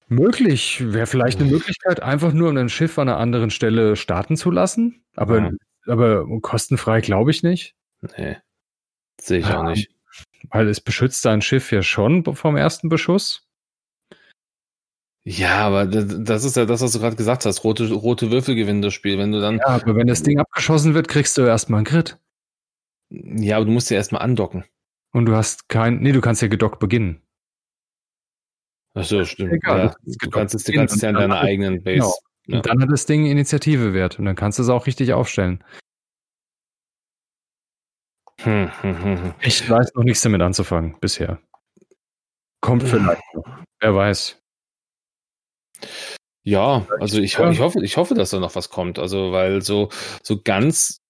Möglich, wäre vielleicht eine Möglichkeit, einfach nur um ein Schiff an einer anderen Stelle starten zu lassen. Aber, ja. aber kostenfrei glaube ich nicht. Nee. Sehe ich ja, auch nicht. Weil es beschützt dein Schiff ja schon vom ersten Beschuss. Ja, aber das ist ja das, was du gerade gesagt hast. Rote, rote Würfel gewinnen das Spiel. Wenn du dann. Ja, aber wenn das Ding abgeschossen wird, kriegst du erstmal einen Crit. Ja, aber du musst ja erstmal andocken. Und du hast kein. Nee, du kannst ja gedockt beginnen. Ach so, stimmt. Egal, ja, du, kannst es, kannst es ja in deiner eigenen Base. Genau. Ja. Und dann hat das Ding Initiative wert und dann kannst du es auch richtig aufstellen. Hm, hm, hm, hm. ich weiß noch nichts damit anzufangen bisher. Kommt vielleicht noch. Wer weiß. Ja, also ich, ich, hoffe, ich hoffe, dass da noch was kommt. Also, weil so, so ganz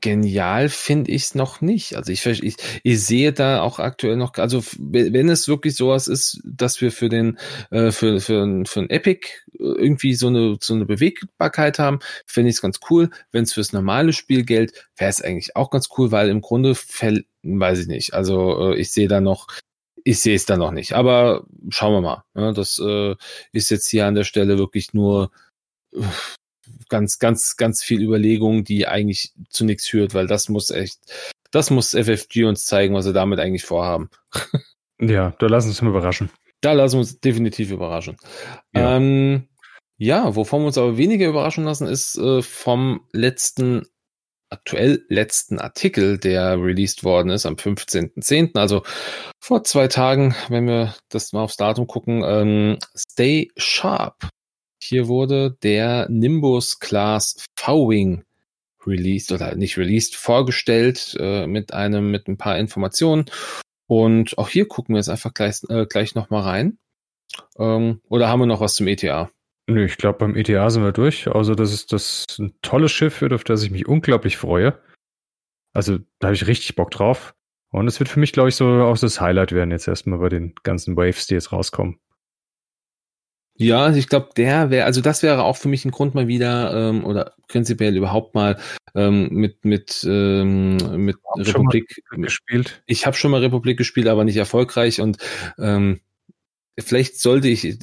genial finde ich es noch nicht. Also ich, ich, ich sehe da auch aktuell noch, also wenn es wirklich sowas ist, dass wir für den, äh, für, für, für ein Epic irgendwie so eine, so eine Bewegbarkeit haben, finde ich es ganz cool. Wenn es fürs normale Spiel gilt, wäre es eigentlich auch ganz cool, weil im Grunde weiß ich nicht. Also äh, ich sehe da noch, ich sehe es da noch nicht. Aber schauen wir mal. Ja, das äh, ist jetzt hier an der Stelle wirklich nur ganz, ganz, ganz viel Überlegung, die eigentlich zu nichts führt, weil das muss echt, das muss FFG uns zeigen, was sie damit eigentlich vorhaben. ja, da lassen wir uns überraschen. Da lassen wir uns definitiv überraschen. Ja, ähm, ja wovon wir uns aber weniger überraschen lassen, ist äh, vom letzten aktuell letzten Artikel, der released worden ist am 15.10., also vor zwei Tagen, wenn wir das mal aufs Datum gucken, ähm, Stay Sharp hier wurde der Nimbus Class V-Wing released oder nicht released, vorgestellt äh, mit einem, mit ein paar Informationen. Und auch hier gucken wir jetzt einfach gleich, äh, gleich nochmal rein. Ähm, oder haben wir noch was zum ETA? Nö, ich glaube, beim ETA sind wir durch. Also, das ist das ein tolles Schiff auf das ich mich unglaublich freue. Also, da habe ich richtig Bock drauf. Und es wird für mich, glaube ich, so auch das Highlight werden jetzt erstmal bei den ganzen Waves, die jetzt rauskommen. Ja, also ich glaube, der wäre, also das wäre auch für mich ein Grund mal wieder ähm, oder prinzipiell überhaupt mal ähm, mit mit ähm, mit Republik gespielt. Ich habe schon mal Republik gespielt, aber nicht erfolgreich und ähm, vielleicht sollte ich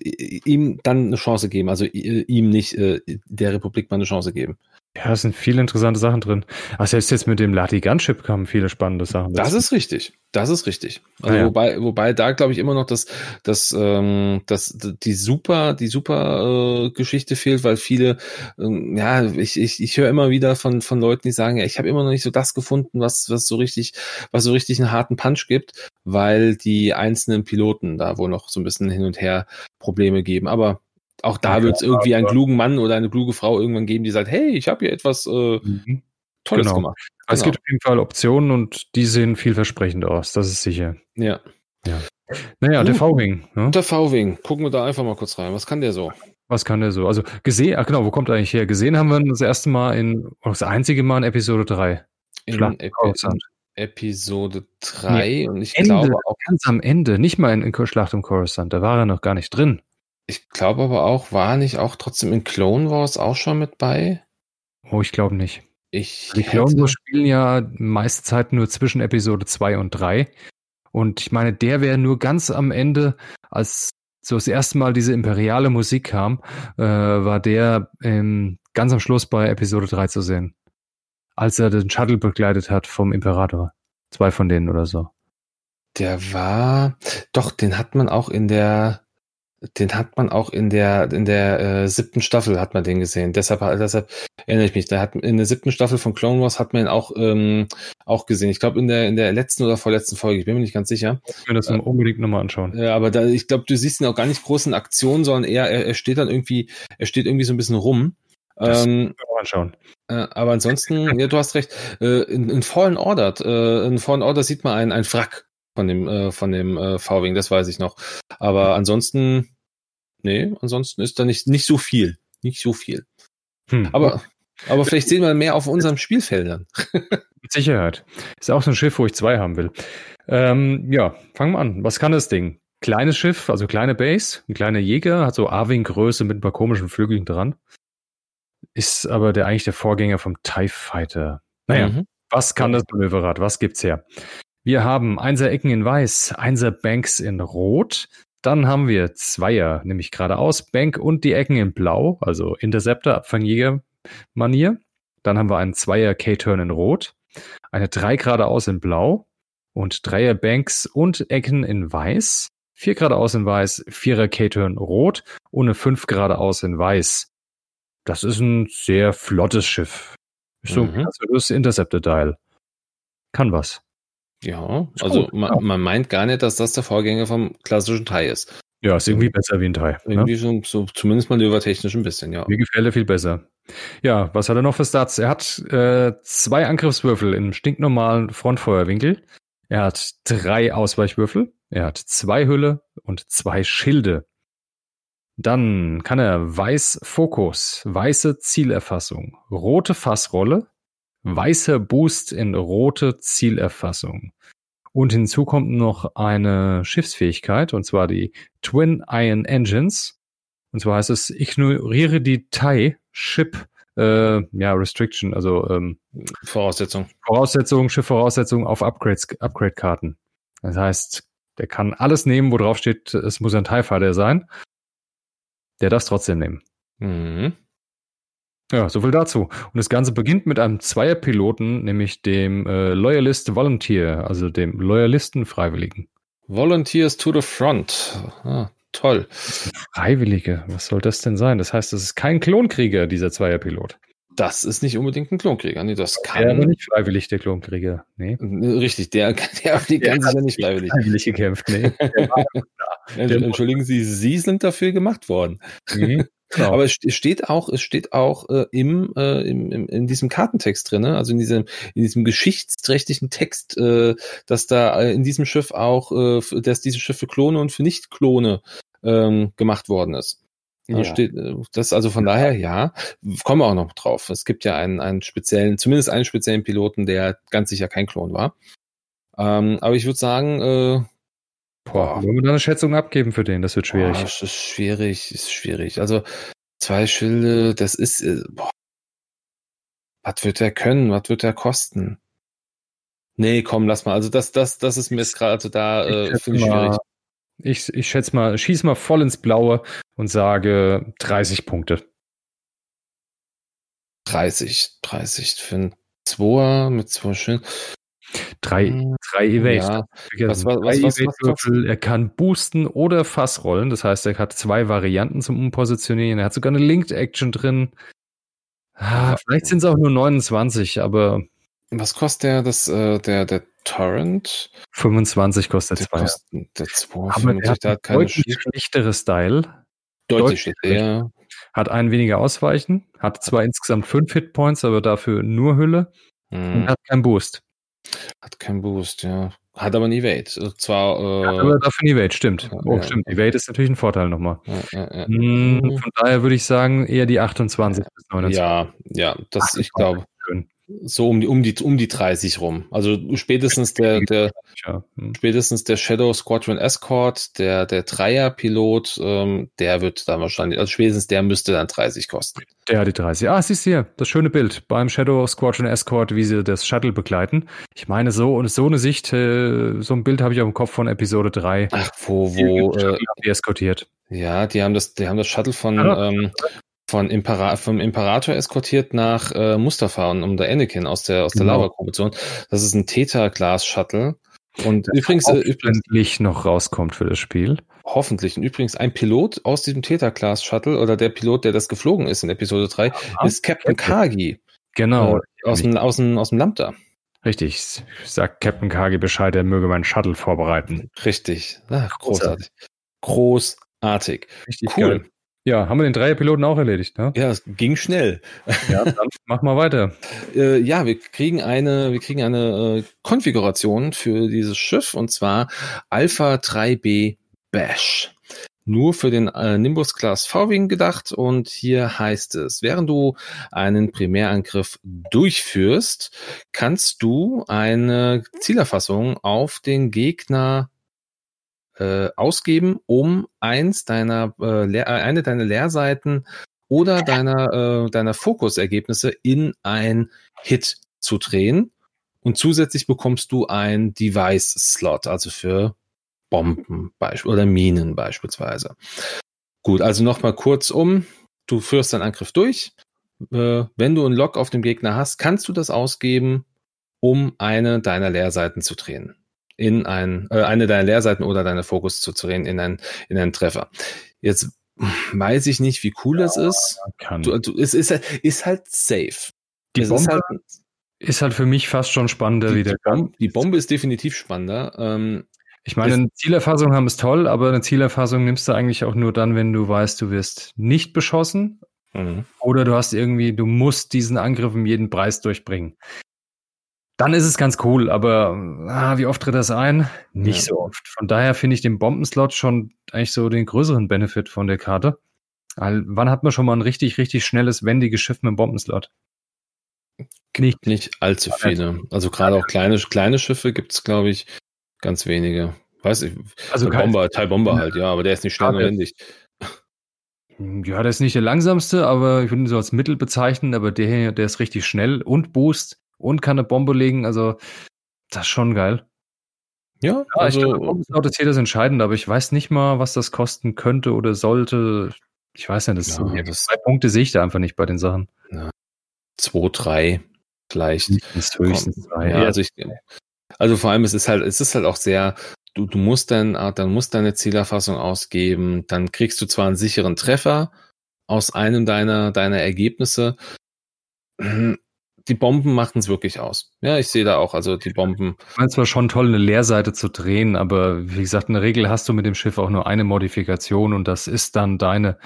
ihm dann eine Chance geben, also ihm nicht äh, der Republik mal eine Chance geben. Ja, es sind viele interessante Sachen drin. Ach, selbst jetzt mit dem Lati Gunship kamen viele spannende Sachen. Dazu. Das ist richtig. Das ist richtig. Also ah, ja. wobei, wobei da glaube ich immer noch, dass, dass, ähm, dass die super, die super äh, Geschichte fehlt, weil viele, ähm, ja, ich, ich, ich höre immer wieder von, von Leuten, die sagen, ja, ich habe immer noch nicht so das gefunden, was, was so richtig, was so richtig einen harten Punch gibt, weil die einzelnen Piloten da wohl noch so ein bisschen hin und her Probleme geben. Aber auch da ja, wird es irgendwie einen klugen Mann oder eine kluge Frau irgendwann geben, die sagt, hey, ich habe hier etwas äh, mhm. Tolles genau. gemacht. Genau. Es gibt auf jeden Fall Optionen und die sehen vielversprechend aus, das ist sicher. Ja. ja. Naja, uh, der V-Wing. Ne? Der V-Wing. Gucken wir da einfach mal kurz rein. Was kann der so? Was kann der so? Also gesehen, ach genau, wo kommt er eigentlich her? Gesehen haben wir das erste Mal in, das einzige Mal in Episode 3. In Epi Episode 3 nee, und ich Ende, glaube auch. Ganz am Ende, nicht mal in, in Schlacht um Coruscant, da war er noch gar nicht drin. Ich glaube aber auch, war nicht auch trotzdem in Clone Wars auch schon mit bei? Oh, ich glaube nicht. Ich die Clone Wars spielen ja meiste Zeit nur zwischen Episode 2 und 3. Und ich meine, der wäre nur ganz am Ende, als so das erste Mal diese imperiale Musik kam, äh, war der ähm, ganz am Schluss bei Episode 3 zu sehen. Als er den Shuttle begleitet hat vom Imperator. Zwei von denen oder so. Der war, doch, den hat man auch in der, den hat man auch in der in der äh, siebten Staffel hat man den gesehen. Deshalb deshalb erinnere ich mich. Da hat in der siebten Staffel von Clone Wars hat man ihn auch ähm, auch gesehen. Ich glaube in der in der letzten oder vorletzten Folge. Ich bin mir nicht ganz sicher. Ich will das äh, unbedingt nochmal anschauen. Ja, aber da, ich glaube, du siehst ihn auch gar nicht groß in Aktion, sondern eher er, er steht dann irgendwie er steht irgendwie so ein bisschen rum. Das ähm, anschauen. Äh, aber ansonsten, ja, du hast recht. Äh, in, in Fallen Order, äh, in Fallen Order sieht man ein ein Wrack von dem äh, von dem äh, V-Wing, das weiß ich noch. Aber ansonsten nee, ansonsten ist da nicht, nicht so viel. Nicht so viel. Hm. Aber, aber vielleicht sehen wir mehr auf unseren Spielfeldern. Mit Sicherheit. Ist auch so ein Schiff, wo ich zwei haben will. Ähm, ja, fangen wir an. Was kann das Ding? Kleines Schiff, also kleine Base, ein kleiner Jäger, hat so Arwing-Größe mit ein paar komischen Flügeln dran. Ist aber der eigentlich der Vorgänger vom TIE Fighter. Naja, mhm. was kann das Manöverrad? Was gibt's her? Wir haben Einser Ecken in Weiß, Einser Banks in Rot. Dann haben wir Zweier, nämlich geradeaus, Bank und die Ecken in Blau, also Interceptor, Abfangjäger-Manier. Dann haben wir einen Zweier K-Turn in Rot, eine drei geradeaus in Blau und Dreier Banks und Ecken in Weiß. Vier geradeaus in Weiß, Vierer K-Turn Rot und eine fünf geradeaus in Weiß. Das ist ein sehr flottes Schiff. Ist so ein Mhm. klassisches Interceptor-Teil. Kann was. Ja, also gut, man, ja. man meint gar nicht, dass das der Vorgänger vom klassischen Thai ist. Ja, ist irgendwie besser wie ein Teil. Ne? Irgendwie so, so zumindest manövertechnisch ein bisschen, ja. Mir gefällt er viel besser. Ja, was hat er noch für Stats? Er hat äh, zwei Angriffswürfel im stinknormalen Frontfeuerwinkel. Er hat drei Ausweichwürfel. Er hat zwei Hülle und zwei Schilde. Dann kann er weiß Fokus, weiße Zielerfassung, rote Fassrolle, weißer Boost in rote Zielerfassung. Und hinzu kommt noch eine Schiffsfähigkeit, und zwar die Twin Iron Engines. Und zwar heißt es, ignoriere die TIE Ship äh, ja, Restriction, also ähm, Voraussetzung. Voraussetzungen, Schiffvoraussetzungen auf Upgrades, Upgrade-Karten. Das heißt, der kann alles nehmen, wo drauf steht, es muss ein TIE Fighter sein. Der darf es trotzdem nehmen. Mhm. Ja, so viel dazu. Und das Ganze beginnt mit einem Zweierpiloten, nämlich dem äh, Loyalist Volunteer, also dem Loyalisten-Freiwilligen. Volunteers to the front. Ah, toll. Freiwillige, was soll das denn sein? Das heißt, das ist kein Klonkrieger, dieser Zweierpilot. Das ist nicht unbedingt ein Klonkrieger. Nee, das Der aber kann. nicht freiwillig, der Klonkrieger. Nee. Richtig, der, der die Der ganz sicher nicht freiwillig. Freiwillig gekämpft, nee. Der war- Entsch- Entschuldigen Sie, Sie sind dafür gemacht worden. Mhm, genau. Aber es st- es steht auch, es steht auch äh, im, äh, im, im, in diesem Kartentext drin, ne? also in diesem, in diesem geschichtsträchtigen Text, äh, dass da äh, in diesem Schiff auch, äh, dass dieses Schiff für Klone und für Nicht-Klone ähm, gemacht worden ist. Da Ja. steht, äh, das also von daher, ja, kommen wir auch noch drauf. Es gibt ja einen, einen speziellen, zumindest einen speziellen Piloten, der ganz sicher kein Klon war. Ähm, aber ich würde sagen, äh, Boah, wollen wir da eine Schätzung abgeben für den? Das wird schwierig. Boah, es ist schwierig, ist schwierig. Also zwei Schilde, das ist, äh, boah. was wird der können? Was wird der kosten? Nee, komm, lass mal. Also das, das, das ist mir jetzt gerade, also da äh, finde ich schwierig. Ich, ich schätze mal, schieß mal voll ins Blaue und sage 30 Punkte. 30, 30 für ein Zweier mit zwei Schilden. Drei, Hm, drei Evades. Ja, was- was- drei was- Evade-Würfel. Er kann boosten oder Fassrollen. Das heißt, er hat zwei Varianten zum Umpositionieren. Er hat sogar eine Linked Action drin. Ah, vielleicht sind es auch nur 29, aber was kostet der, das, äh, der, der Torrent? 25 kostet Der zwei. kostet, der 2, Aber er hat der ein hat keine schlechteres Style. Deutlich schlechter. Hat einen weniger Ausweichen. Hat zwar insgesamt fünf Hitpoints, aber dafür nur Hülle. Und Hm, hat keinen Boost. Hat keinen Boost, ja. Hat aber ein Evade. Also Zwar, äh, Hat aber dafür ein Evade, stimmt. Ja, Oh, ja. stimmt. Evade ist natürlich ein Vorteil nochmal. ja, ja, ja. Hm, Von daher würde ich sagen, eher die 28 bis 29. Ja, ja, das, ich glaube, Schön. So um die, um die, um die 30 rum. Also spätestens der, der, Ja. Hm. spätestens der Shadow Squadron Escort, der, der Dreier-Pilot, ähm, der wird dann wahrscheinlich, also spätestens der müsste dann 30 kosten. Der hat die 30. Ah, siehst du hier, das schöne Bild beim Shadow Squadron Escort, wie sie das Shuttle begleiten. Ich meine, so und so eine Sicht, äh, so ein Bild habe ich auf dem Kopf von Episode 3. Ach, wo, wo, äh, die eskortiert. ja, die haben das, die haben das Shuttle von, Ja. ähm, von Impera vom Imperator eskortiert nach äh, Mustafa und um der Anakin aus der, aus der Genau. Lava-Korruption. Das ist ein Theta-Glas-Shuttle. Und übrigens, äh, übrigens, Endlich noch rauskommt für das Spiel. Hoffentlich. Und übrigens, ein Pilot aus diesem Theta-Class-Shuttle oder der Pilot, der das geflogen ist in Episode 3, Aha. ist Captain Kagi Genau. äh, aus, dem, aus, dem, aus dem Lambda. Richtig. Sagt Captain Kagi Bescheid, er möge meinen Shuttle vorbereiten. Richtig. Ah, großartig. Großartig. Richtig Cool. Ja, haben wir den Dreierpiloten auch erledigt, ne? Ja, es ging schnell. Ja, dann mach mal weiter. Äh, ja, wir kriegen eine, wir kriegen eine äh, Konfiguration für dieses Schiff und zwar Alpha 3B Bash. Nur für den äh, Nimbus Class V-Wing gedacht und hier heißt es, während du einen Primärangriff durchführst, kannst du eine Zielerfassung auf den Gegner äh, ausgeben, um eins deiner äh, äh, eine deiner Leerseiten oder deiner, äh, deiner Fokusergebnisse in ein Hit zu drehen. Und zusätzlich bekommst du ein Device-Slot, also für Bomben oder Minen beispielsweise. Gut, also nochmal kurz um. Du führst deinen Angriff durch. Äh, wenn du einen Lock auf dem Gegner hast, kannst du das ausgeben, um eine deiner Leerseiten zu drehen. In ein, äh, eine deiner Leerseiten oder deine Fokus zu drehen in, ein, in einen Treffer. Jetzt weiß ich nicht, wie cool ja, das ist. Du, du, es ist, ist halt safe. Die es Bombe ist halt, ist halt, für mich fast schon spannender die, wie der Bombe, Die Bombe ist definitiv spannender. Ähm, ich meine, eine Zielerfassung haben ist toll, aber eine Zielerfassung nimmst du eigentlich auch nur dann, wenn du weißt, du wirst nicht beschossen. Mhm. Oder du hast irgendwie, du musst diesen Angriff um jeden Preis durchbringen. Dann ist es ganz cool, aber ah, wie oft tritt das ein? Nicht ja. so oft. Von daher finde ich den Bombenslot schon eigentlich so den größeren Benefit von der Karte. Wann hat man schon mal ein richtig, richtig schnelles, wendiges Schiff mit einem Bombenslot? Nicht, nicht allzu viele. Also gerade auch kleine, kleine Schiffe gibt es, glaube ich, Ganz wenige. Weiß ich. Also Bomber, Teil Bomber halt, ja, aber der ist nicht schnell und wendig. Ja, der ist nicht der langsamste, aber ich würde ihn so als Mittel bezeichnen, aber der hier, der ist richtig schnell und Boost und kann eine Bombe legen, also das ist schon geil. Ja, ja also ich glaube, ist hier das entscheidend, aber ich weiß nicht mal, was das kosten könnte oder sollte. Ich weiß nicht, das, ja, so, das zwei Punkte sehe ich da einfach nicht bei den Sachen. Ja. Zwei, drei vielleicht. Höchstens zwei. Ja, also ich, also vor allem, es ist halt, es ist halt auch sehr, du, du musst dann, ah, dann musst deine Zielerfassung ausgeben, dann kriegst du zwar einen sicheren Treffer aus einem deiner, deiner Ergebnisse. Die Bomben machen es wirklich aus. Ja, ich sehe da auch, also die Bomben. Ich meine, es war schon toll, eine Leerseite zu drehen, aber wie gesagt, in der Regel hast du mit dem Schiff auch nur eine Modifikation und das ist dann deine,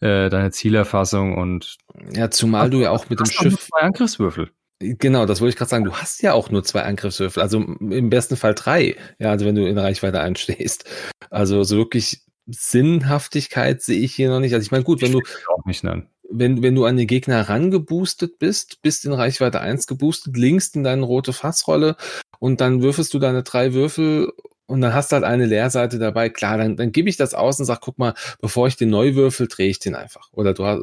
äh, deine Zielerfassung und. Ja, zumal du ja auch mit dem Schiff. Zwei Angriffswürfel. Genau, das wollte ich gerade sagen. Du hast ja auch nur zwei Angriffswürfel, also im besten Fall drei. Ja, also wenn du in Reichweite einstehst. Also so wirklich Sinnhaftigkeit sehe ich hier noch nicht. Also ich meine, gut, wenn du auch nicht nein. Wenn, wenn du an den Gegner rangeboostet bist, bist in Reichweite 1 geboostet, linkst in deine rote Fassrolle und dann würfelst du deine drei Würfel und dann hast du halt eine Leerseite dabei. Klar, dann, dann gebe ich das aus und sag, guck mal, bevor ich den neu würfel, drehe ich den einfach. Oder du hast,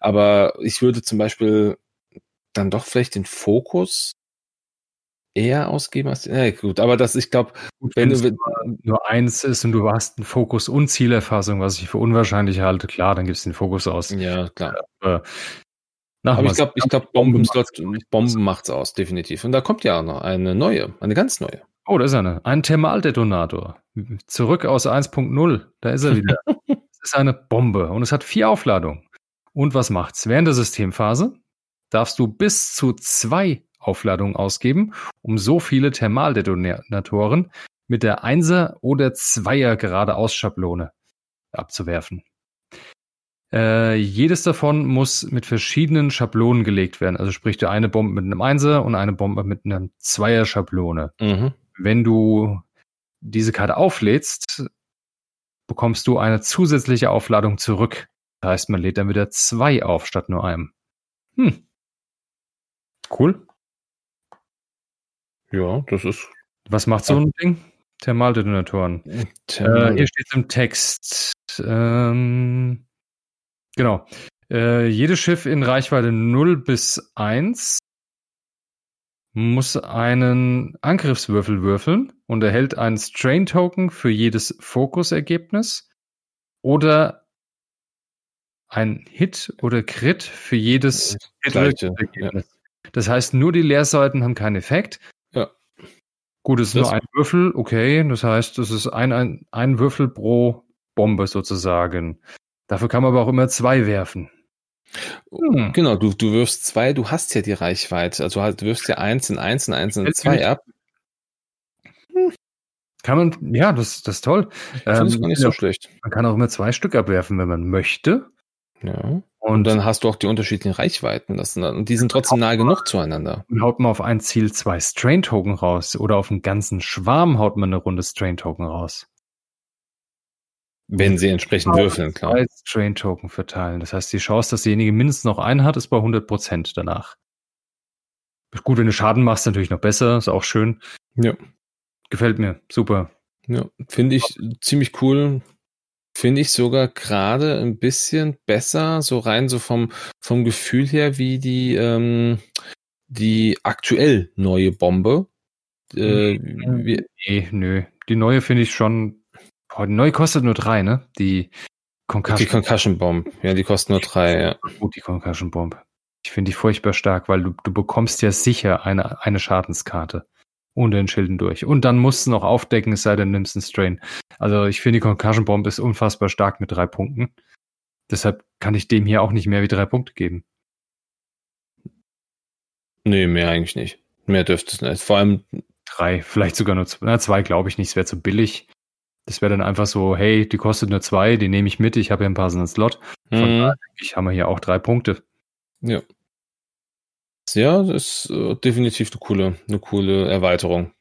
aber ich würde zum Beispiel dann doch vielleicht den Fokus eher ausgeben als ja, gut, aber das ich glaube, wenn du nur eins ist und du hast einen Fokus und Zielerfassung, was ich für unwahrscheinlich halte, klar, dann gibst du den Fokus aus. Ja, klar. Aber, aber ich glaube, ich glaube Bomben, Bomben macht's aus, definitiv. Und da kommt ja auch noch eine neue, eine ganz neue. Oh, da ist eine. Ein Thermaldetonator. Zurück aus 1.0. Da ist er wieder. Es ist eine Bombe und es hat vier Aufladungen. Und was macht's? Während der Systemphase darfst du bis zu zwei Aufladungen ausgeben, um so viele Thermaldetonatoren mit der Einser- oder Zweier Geradeaus-Schablone abzuwerfen. Äh, jedes davon muss mit verschiedenen Schablonen gelegt werden. Also sprich, du eine Bombe mit einem Einser und eine Bombe mit einer Zweier-Schablone. Mhm. Wenn du diese Karte auflädst, bekommst du eine zusätzliche Aufladung zurück. Das heißt, man lädt dann wieder zwei auf statt nur einem. Hm. Cool. Ja, das ist. Was macht so ein Ding? Thermaldetonatoren. Thermal äh, hier steht es im Text. Ähm, genau. Äh, jedes Schiff in Reichweite 0 bis 1 muss einen Angriffswürfel würfeln und erhält einen Strain-Token für jedes Fokusergebnis oder ein Hit oder Crit für jedes Hit-Ergebnis. Ja. Das heißt, nur die Leerseiten haben keinen Effekt. Ja. Gut, es ist das nur ein Würfel, okay. Das heißt, es ist ein, ein, ein Würfel pro Bombe sozusagen. Dafür kann man aber auch immer zwei werfen. Hm. Genau, du, du wirfst zwei, du hast ja die Reichweite. Also du wirfst ja eins in eins in eins in zwei ab. Hm. Kann man, ja, das, das ist toll. Ich ähm, finde gar nicht ja, so schlecht. Man kann auch immer zwei Stück abwerfen, wenn man möchte. Ja. Und dann hast du auch die unterschiedlichen Reichweiten. Das sind, und die sind trotzdem nahe genug zueinander. Und haut man auf ein Ziel zwei Strain-Token raus oder auf einen ganzen Schwarm haut man eine Runde Strain-Token raus. Wenn sie entsprechend würfeln, klar. Zwei Strain-Token verteilen. Das heißt, die Chance, dass derjenige mindestens noch einen hat, ist bei 100% danach. Gut, wenn du Schaden machst, natürlich noch besser. Ist auch schön. Ja. Gefällt mir. Super. Ja, finde ich ziemlich cool finde ich sogar gerade ein bisschen besser, so rein so vom, vom Gefühl her, wie die, ähm, die aktuell neue Bombe. Äh, nee, nö. Die neue finde ich schon. Boah, die neue kostet nur drei, ne? Die Concussion. Die Concussion Bomb. Ja, die kostet nur drei, ja. Gut, die Concussion Bomb. Ich finde die furchtbar stark, weil du, du bekommst ja sicher eine, eine Schadenskarte unter den Schilden durch. Und dann musst du noch aufdecken, es sei denn, nimmst einen Strain. Also ich finde, die Concussion Bomb ist unfassbar stark mit drei Punkten. Deshalb kann ich dem hier auch nicht mehr wie drei Punkte geben. Nee, mehr eigentlich nicht. Mehr dürfte es nicht. Vor allem drei, vielleicht sogar nur zwei. Na, zwei glaube ich nicht, es wäre zu billig. Das wäre dann einfach so, hey, die kostet nur zwei, die nehme ich mit, ich habe ja einen passenden Slot. Von mhm. daher ich, haben wir hier auch drei Punkte. Ja. Ja, das ist äh, definitiv eine coole, eine coole Erweiterung.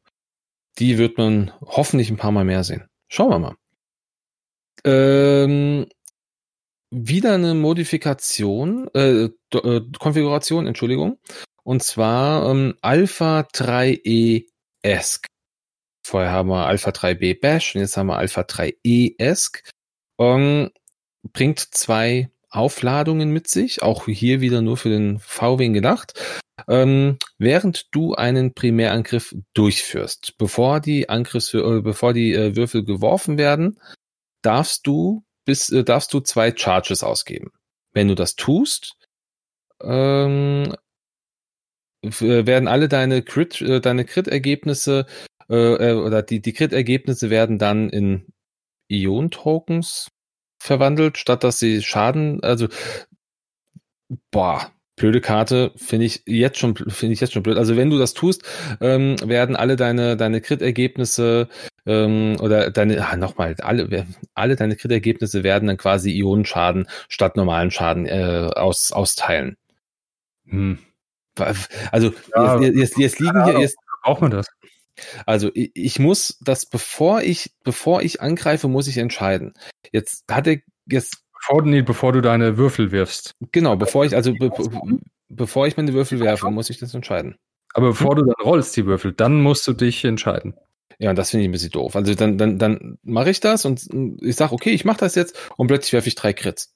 Die wird man hoffentlich ein paar Mal mehr sehen. Schauen wir mal. Ähm, wieder eine Modifikation, äh, äh, Konfiguration, Entschuldigung. Und zwar ähm, Alpha 3E ESC. Vorher haben wir Alpha 3B Bash und jetzt haben wir Alpha 3E ESC. Ähm, bringt zwei Aufladungen mit sich, auch hier wieder nur für den VW gedacht. Ähm, während du einen Primärangriff durchführst, bevor die Angriffs äh, bevor die äh, Würfel geworfen werden, darfst du bis äh, darfst du zwei Charges ausgeben. Wenn du das tust, ähm, äh, werden alle deine Crit, äh, deine Crit-Ergebnisse äh, oder die, die Crit-Ergebnisse werden dann in Ion-Tokens verwandelt, statt dass sie Schaden, also boah, blöde Karte, finde ich jetzt schon, finde ich jetzt schon blöd. Also wenn du das tust, ähm, werden alle deine, deine Crit-Ergebnisse ähm, oder deine, ah, nochmal, alle, alle deine Crit-Ergebnisse werden dann quasi Ionenschaden statt normalen Schaden äh, aus, austeilen. Hm. Also ja, jetzt, jetzt, jetzt liegen hier jetzt braucht man das. Also ich, ich, muss das bevor ich bevor ich angreife, muss ich entscheiden. Jetzt hat er jetzt bevor, nee, bevor du deine Würfel wirfst. Genau, bevor ich also be, bevor ich meine Würfel werfe, muss ich das entscheiden. Aber bevor du dann rollst die Würfel, dann musst du dich entscheiden. Ja, und das finde ich ein bisschen doof. Also dann dann dann mache ich das und ich sage, okay, ich mache das jetzt und plötzlich werfe ich drei Crits.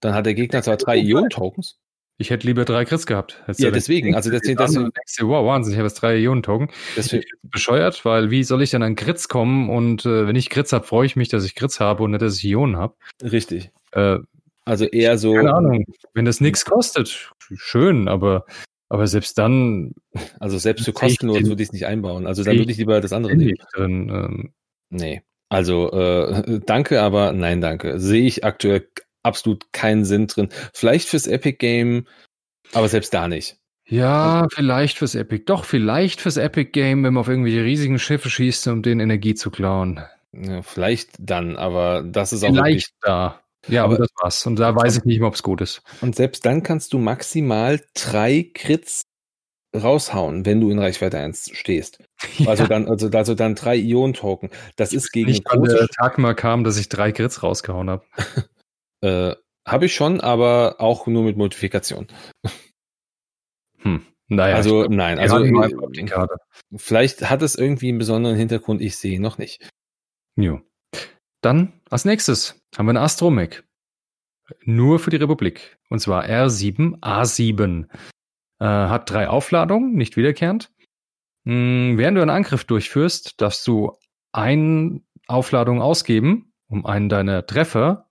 Dann hat der Gegner zwar drei Ion-Tokens. Ich hätte lieber drei Crits gehabt. ja, deswegen. Also deswegen, deswegen du, wow, Wahnsinn, ich habe jetzt drei Ionen-Token. Deswegen. Bescheuert, weil wie soll ich denn an Crits kommen? Und äh, wenn ich Crits habe, freue ich mich, dass ich Crits habe und nicht, dass ich Ionen habe. Richtig. Äh, also eher so. Keine Ahnung. Wenn das nichts kostet, schön, aber aber selbst dann. Also selbst für kostenlos würde ich es nicht einbauen. Also dann würde ich lieber das andere nehmen. Drin, ähm, nee. Also äh, danke, aber nein, danke. Sehe ich aktuell absolut keinen Sinn drin. Vielleicht fürs Epic Game, aber selbst da nicht. Ja, also, vielleicht fürs Epic. Doch, vielleicht fürs Epic Game, wenn man auf irgendwelche riesigen Schiffe schießt, um den Energie zu klauen. Ja, vielleicht dann, aber das ist auch Vielleicht da. Ja, aber, aber das war's. Und da weiß ich nicht mehr, ob es gut ist. Und selbst dann kannst du maximal drei Crits raushauen, wenn du in Reichweite 1 stehst. Ja. Also dann, also, also dann drei Ion-Token. Das ist gegen nicht, große der Tag mal kam, dass ich drei Crits rausgehauen habe. Äh, Habe ich schon, aber auch nur mit Modifikation. Hm. Naja, also glaub, nein, also vielleicht hat es irgendwie einen besonderen Hintergrund, ich sehe ihn noch nicht. Jo. Dann als nächstes haben wir einen Astromech. Nur für die Republik. Und zwar R7A7. Äh, hat drei Aufladungen, nicht wiederkehrend. Hm, während du einen Angriff durchführst, darfst du eine Aufladung ausgeben, um einen deiner Treffer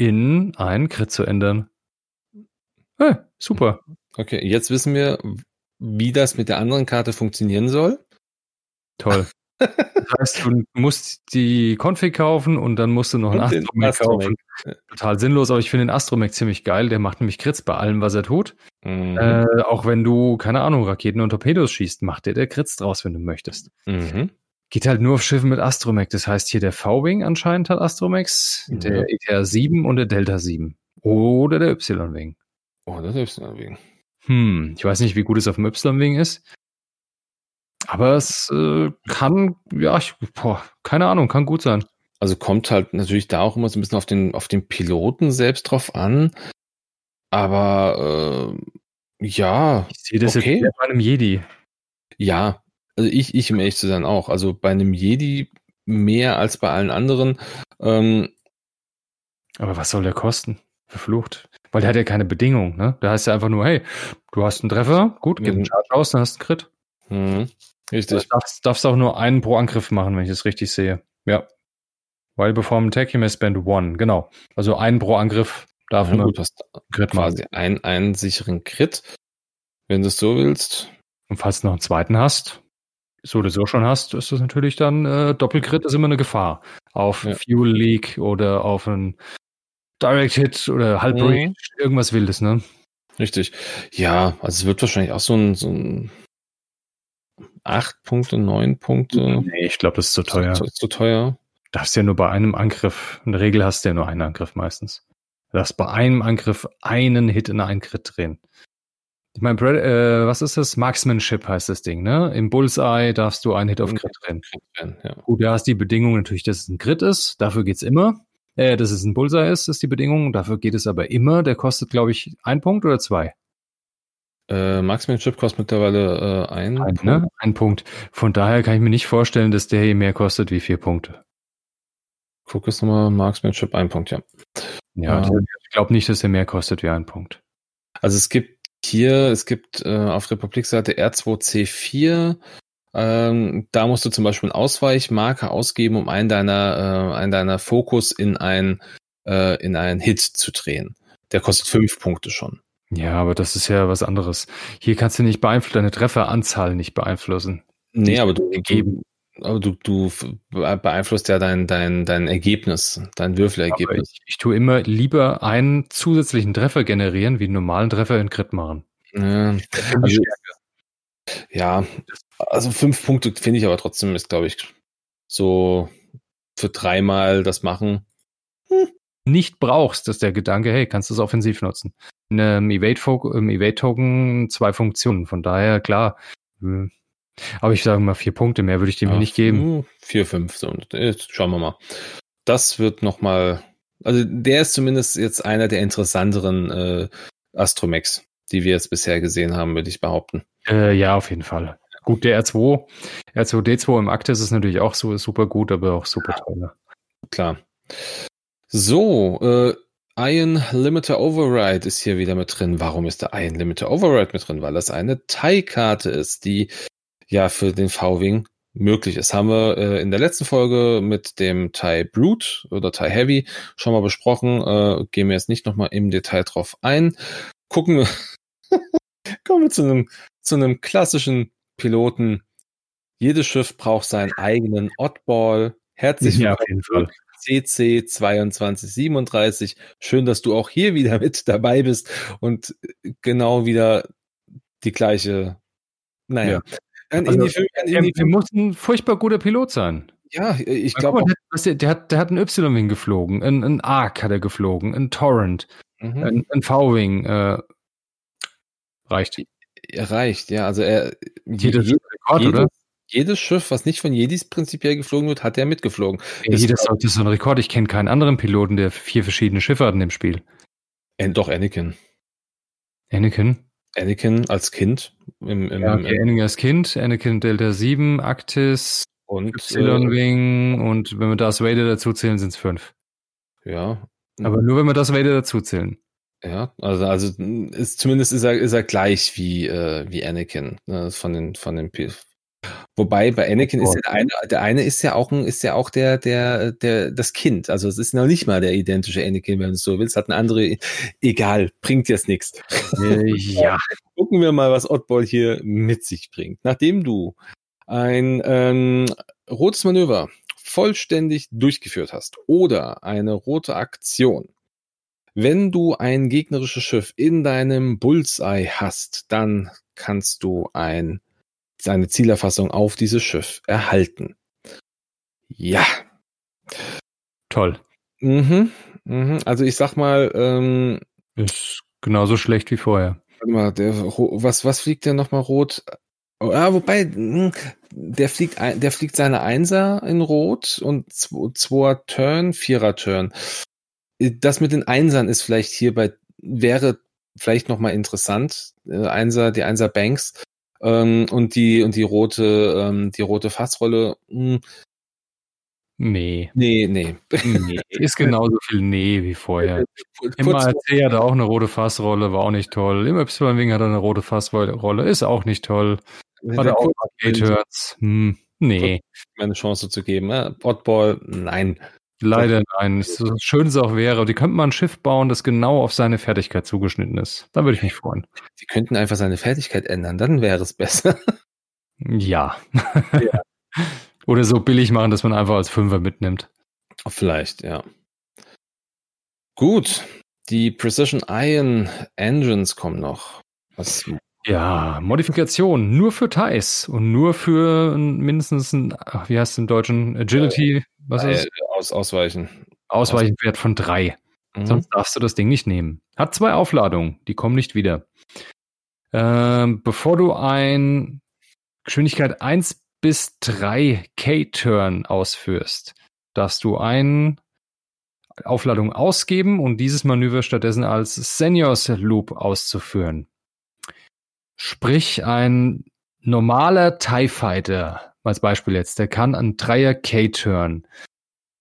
in einen Crit zu ändern. Hey, super. Okay, jetzt wissen wir, wie das mit der anderen Karte funktionieren soll. Toll. Das heißt, du musst die Config kaufen und dann musst du noch einen Astromech kaufen. Total sinnlos, aber ich finde den Astromech ziemlich geil. Der macht nämlich Crits bei allem, was er tut. Mhm. Äh, auch wenn du, keine Ahnung, Raketen und Torpedos schießt, macht der der Crits draus, wenn du möchtest. Mhm. Geht halt nur auf Schiffen mit Astromech. Das heißt, hier der V-Wing anscheinend hat Astromechs, ja. der ETR 7 und der Delta 7. Oder der Y-Wing. Oh, der Y-Wing. Hm, ich weiß nicht, wie gut es auf dem Y-Wing ist. Aber es äh, kann, ja, ich, boah, keine Ahnung, kann gut sein. Also kommt halt natürlich da auch immer so ein bisschen auf den, auf den Piloten selbst drauf an. Aber äh, ja. Ich sehe das okay. jetzt bei einem Jedi. Ja, also ich, ich, um ehrlich zu sein, auch. Also bei einem Jedi mehr als bei allen anderen. Ähm, Aber was soll der kosten? Verflucht. Weil der hat ja keine Bedingung, ne? Da heißt ja einfach nur, hey, du hast einen Treffer, gut, gib einen mhm. Charge aus, dann hast du einen Crit. Mhm. Richtig. Du darfst, darfst auch nur einen pro Angriff machen, wenn ich das richtig sehe. Ja. While perform attack, you may spend one. Genau. Also einen pro Angriff darf ja, man gut, hast Crit quasi einen, einen sicheren Crit, wenn du es so willst. Und falls du noch einen zweiten hast, so oder so schon hast, ist das natürlich dann äh, Doppelcrit ist immer eine Gefahr. Auf ja. Fuel Leak oder auf einen Direct Hit oder Halb mhm. irgendwas Wildes, ne? Richtig. Ja, also es wird wahrscheinlich auch so ein, so ein acht Punkte, neun Punkte. Nee, ich glaube, das ist zu teuer. Zu, zu teuer. Darfst ja nur bei einem Angriff, in der Regel hast du ja nur einen Angriff meistens. Du darfst bei einem Angriff einen Hit in einen Crit drehen. Ich meine, äh, was ist das? Marksmanship heißt das Ding, ne? Im Bullseye darfst du einen Hit auf Crit drehen. Ja. Gut, da hast die Bedingung natürlich, dass es ein Crit ist. Dafür geht's immer. Äh, dass es ein Bullseye ist, ist die Bedingung. Dafür geht es aber immer. Der kostet, glaube ich, ein Punkt oder zwei. Äh, Marksmanship kostet mittlerweile äh, ein, ein, Punkt. Ne? ein Punkt. Von daher kann ich mir nicht vorstellen, dass der hier mehr kostet wie vier Punkte. Guck jetzt nochmal, Marksmanship, ein Punkt, ja. Ja, ähm, ich glaube nicht, dass der mehr kostet wie ein Punkt. Also es gibt hier, es gibt äh, auf Republik-Seite R2C4, ähm, da musst du zum Beispiel einen Ausweichmarker ausgeben, um einen deiner, äh, einen deiner Fokus in ein, äh, in einen Hit zu drehen. Der kostet fünf Punkte schon. Ja, aber das ist ja was anderes. Hier kannst du nicht beeinflussen, deine Trefferanzahl nicht beeinflussen. Nee, aber du, du, aber du, du beeinflusst ja dein, dein, dein Ergebnis, dein Würfelergebnis. Ich, ich, tue immer lieber einen zusätzlichen Treffer generieren, wie einen normalen Treffer in Crit machen. Ja, also, ja, also fünf Punkte finde ich aber trotzdem ist, glaube ich, so für dreimal das machen. Hm. Nicht brauchst, ist der Gedanke, hey, kannst du es offensiv nutzen in einem Evade-Token zwei Funktionen. Von daher, klar. Hm. Aber ich sage mal vier Punkte mehr würde ich dem ja, nicht geben. Hm, vier, fünf. So, schauen wir mal. Das wird nochmal. Also der ist zumindest jetzt einer der interessanteren äh, Astromex, die wir jetzt bisher gesehen haben, würde ich behaupten. Äh, ja, auf jeden Fall. Gut, der R2, R2D2 im Aktis ist natürlich auch so super gut, aber auch super toll. Klar. So, äh, Iron Limiter Override ist hier wieder mit drin. Warum ist der Iron Limiter Override mit drin? Weil das eine TIE-Karte ist, die ja für den V-Wing möglich ist. Haben wir äh, in der letzten Folge mit dem TIE Brute oder TIE Heavy schon mal besprochen. Äh, gehen wir jetzt nicht nochmal im Detail drauf ein. Gucken wir, kommen wir zu einem, zu einem klassischen Piloten. Jedes Schiff braucht seinen eigenen Oddball. Herzlich willkommen ja, CC 2237. Schön, dass du auch hier wieder mit dabei bist und genau wieder die gleiche. Naja. Ja. Also, die, er, er muss ein furchtbar guter Pilot sein. Ja, ich glaube. Der, der, hat, der hat einen Y-Wing geflogen, ein, ein Arc hat er geflogen, ein Torrent, mhm. ein, ein V-Wing. Äh, reicht. Reicht, ja. Also er. Jeder Rekord, jedes, oder? jedes Schiff, was nicht von Jedis prinzipiell geflogen wird, hat er mitgeflogen. Ja, das, das, ist so ein Rekord. Ich kenne keinen anderen Piloten, der vier verschiedene Schiffe hat in dem Spiel. Äh, doch, Anakin. Anakin? Anakin als Kind. Im, im, ja, okay, im, Anakin als Kind, Anakin Delta 7, Actis, und Y-Wing äh, und wenn wir das Vader dazu zählen, sind es fünf. Ja. Aber nur wenn wir das Vader dazu zählen. Ja, also, also ist, zumindest ist er, ist er gleich wie, äh, wie Anakin, ne, von den, von den Wobei bei Anakin ist ja der eine, der eine ist ja auch ein, ist ja auch der, der, der, das Kind. Also es ist noch nicht mal der identische Anakin, wenn du es so willst. Hat eine andere, egal, bringt jetzt nichts. Äh, ja. Gucken wir mal, was Oddball hier mit sich bringt. Nachdem du ein ähm, rotes Manöver vollständig durchgeführt hast oder eine rote Aktion, wenn du ein gegnerisches Schiff in deinem Bullseye hast, dann kannst du ein seine Zielerfassung auf dieses Schiff erhalten. Ja. Toll. Mhm, mhm. Also ich sag mal, ähm, ist genauso schlecht wie vorher. Warte mal, der, was, was fliegt der nochmal rot? Oh, ah, wobei, hm, der fliegt, der fliegt seine Einser in Rot und zwei Turn, Vierer Turn. Das mit den Einsern ist vielleicht hierbei, wäre vielleicht nochmal interessant. Äh, Einser, die Einser Banks ähm, und die und die rote ähm, die rote Fassrolle. Mh, hm, Nee. Nee, nee. Nee, ist genauso viel Nee wie vorher. Im ARC hat er auch eine rote Fassrolle, war auch nicht toll. Im Y-Wing hat er eine rote Fassrolle, ist auch nicht toll. Hat er auch Turns. Hm, nee. Meine Chance zu geben. Ne? Oddball, nein. Leider nein. So schön es auch wäre, die könnten mal ein Schiff bauen, das genau auf seine Fertigkeit zugeschnitten ist. Da würde ich mich freuen. Die könnten einfach seine Fertigkeit ändern, dann wäre es besser. Ja. ja. Oder so billig machen, dass man einfach als Fünfer mitnimmt. Vielleicht, ja. Gut. Die Precision Iron Engines kommen noch. Was ja, Modifikation nur für Thais und nur für mindestens ein, ach, wie heißt es im Deutschen? Agility, was ist? Aus, ausweichen. Ausweichenwert von drei. Mhm. Sonst darfst du das Ding nicht nehmen. Hat zwei Aufladungen, die kommen nicht wieder. Ähm, bevor du ein Geschwindigkeit 1 bis 3 K-Turn ausführst, darfst du eine Aufladung ausgeben und dieses Manöver stattdessen als Seniors Loop auszuführen. Sprich, ein normaler TIE Fighter, als Beispiel jetzt, der kann einen Dreier K-Turn.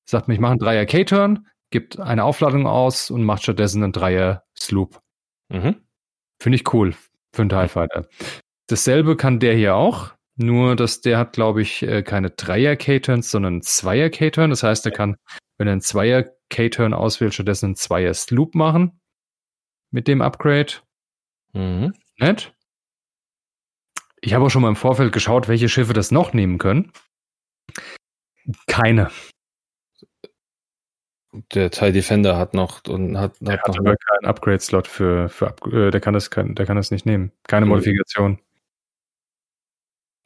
Sagt mir, ich mache einen Dreier K-Turn, gibt eine Aufladung aus und macht stattdessen einen Dreier Sloop. Mhm. Finde ich cool für einen TIE Fighter. Dasselbe kann der hier auch, nur dass der hat, glaube ich, äh, keine Dreier K-Turns, sondern Zweier K-Turn. Das heißt, er kann, wenn er einen Zweier K-Turn auswählt, stattdessen einen Zweier Sloop machen. Mit dem Upgrade. Mhm. Nett. Ich habe auch schon mal im Vorfeld geschaut, welche Schiffe das noch nehmen können. Keine. Der TIE Defender hat noch und hat, der hat, hat aber keinen Upgrade-Slot für, für äh, der kann das der kann das nicht nehmen. Keine mhm. Modifikation.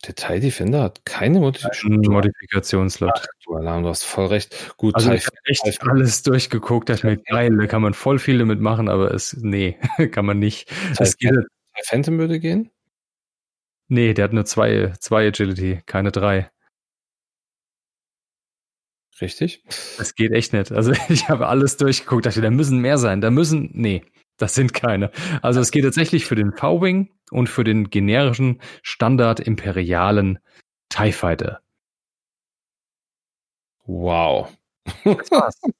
Der TIE Defender hat keine Modifikation. Modifikationsslot. Du Alarm, du hast voll recht. Gut, also ich habe echt TIE alles durchgeguckt, dachte mir, geil, da kann man voll viel damit machen, aber es, nee, kann man nicht. TIE, es geht, TIE Phantom würde gehen? Nee, der hat nur zwei, zwei Agility, keine drei. Richtig. Das geht echt nicht. Also ich habe alles durchgeguckt, dachte, da müssen mehr sein. Da müssen, nee, das sind keine. Also es geht tatsächlich für den V-Wing und für den generischen Standard imperialen TIE Fighter. Wow.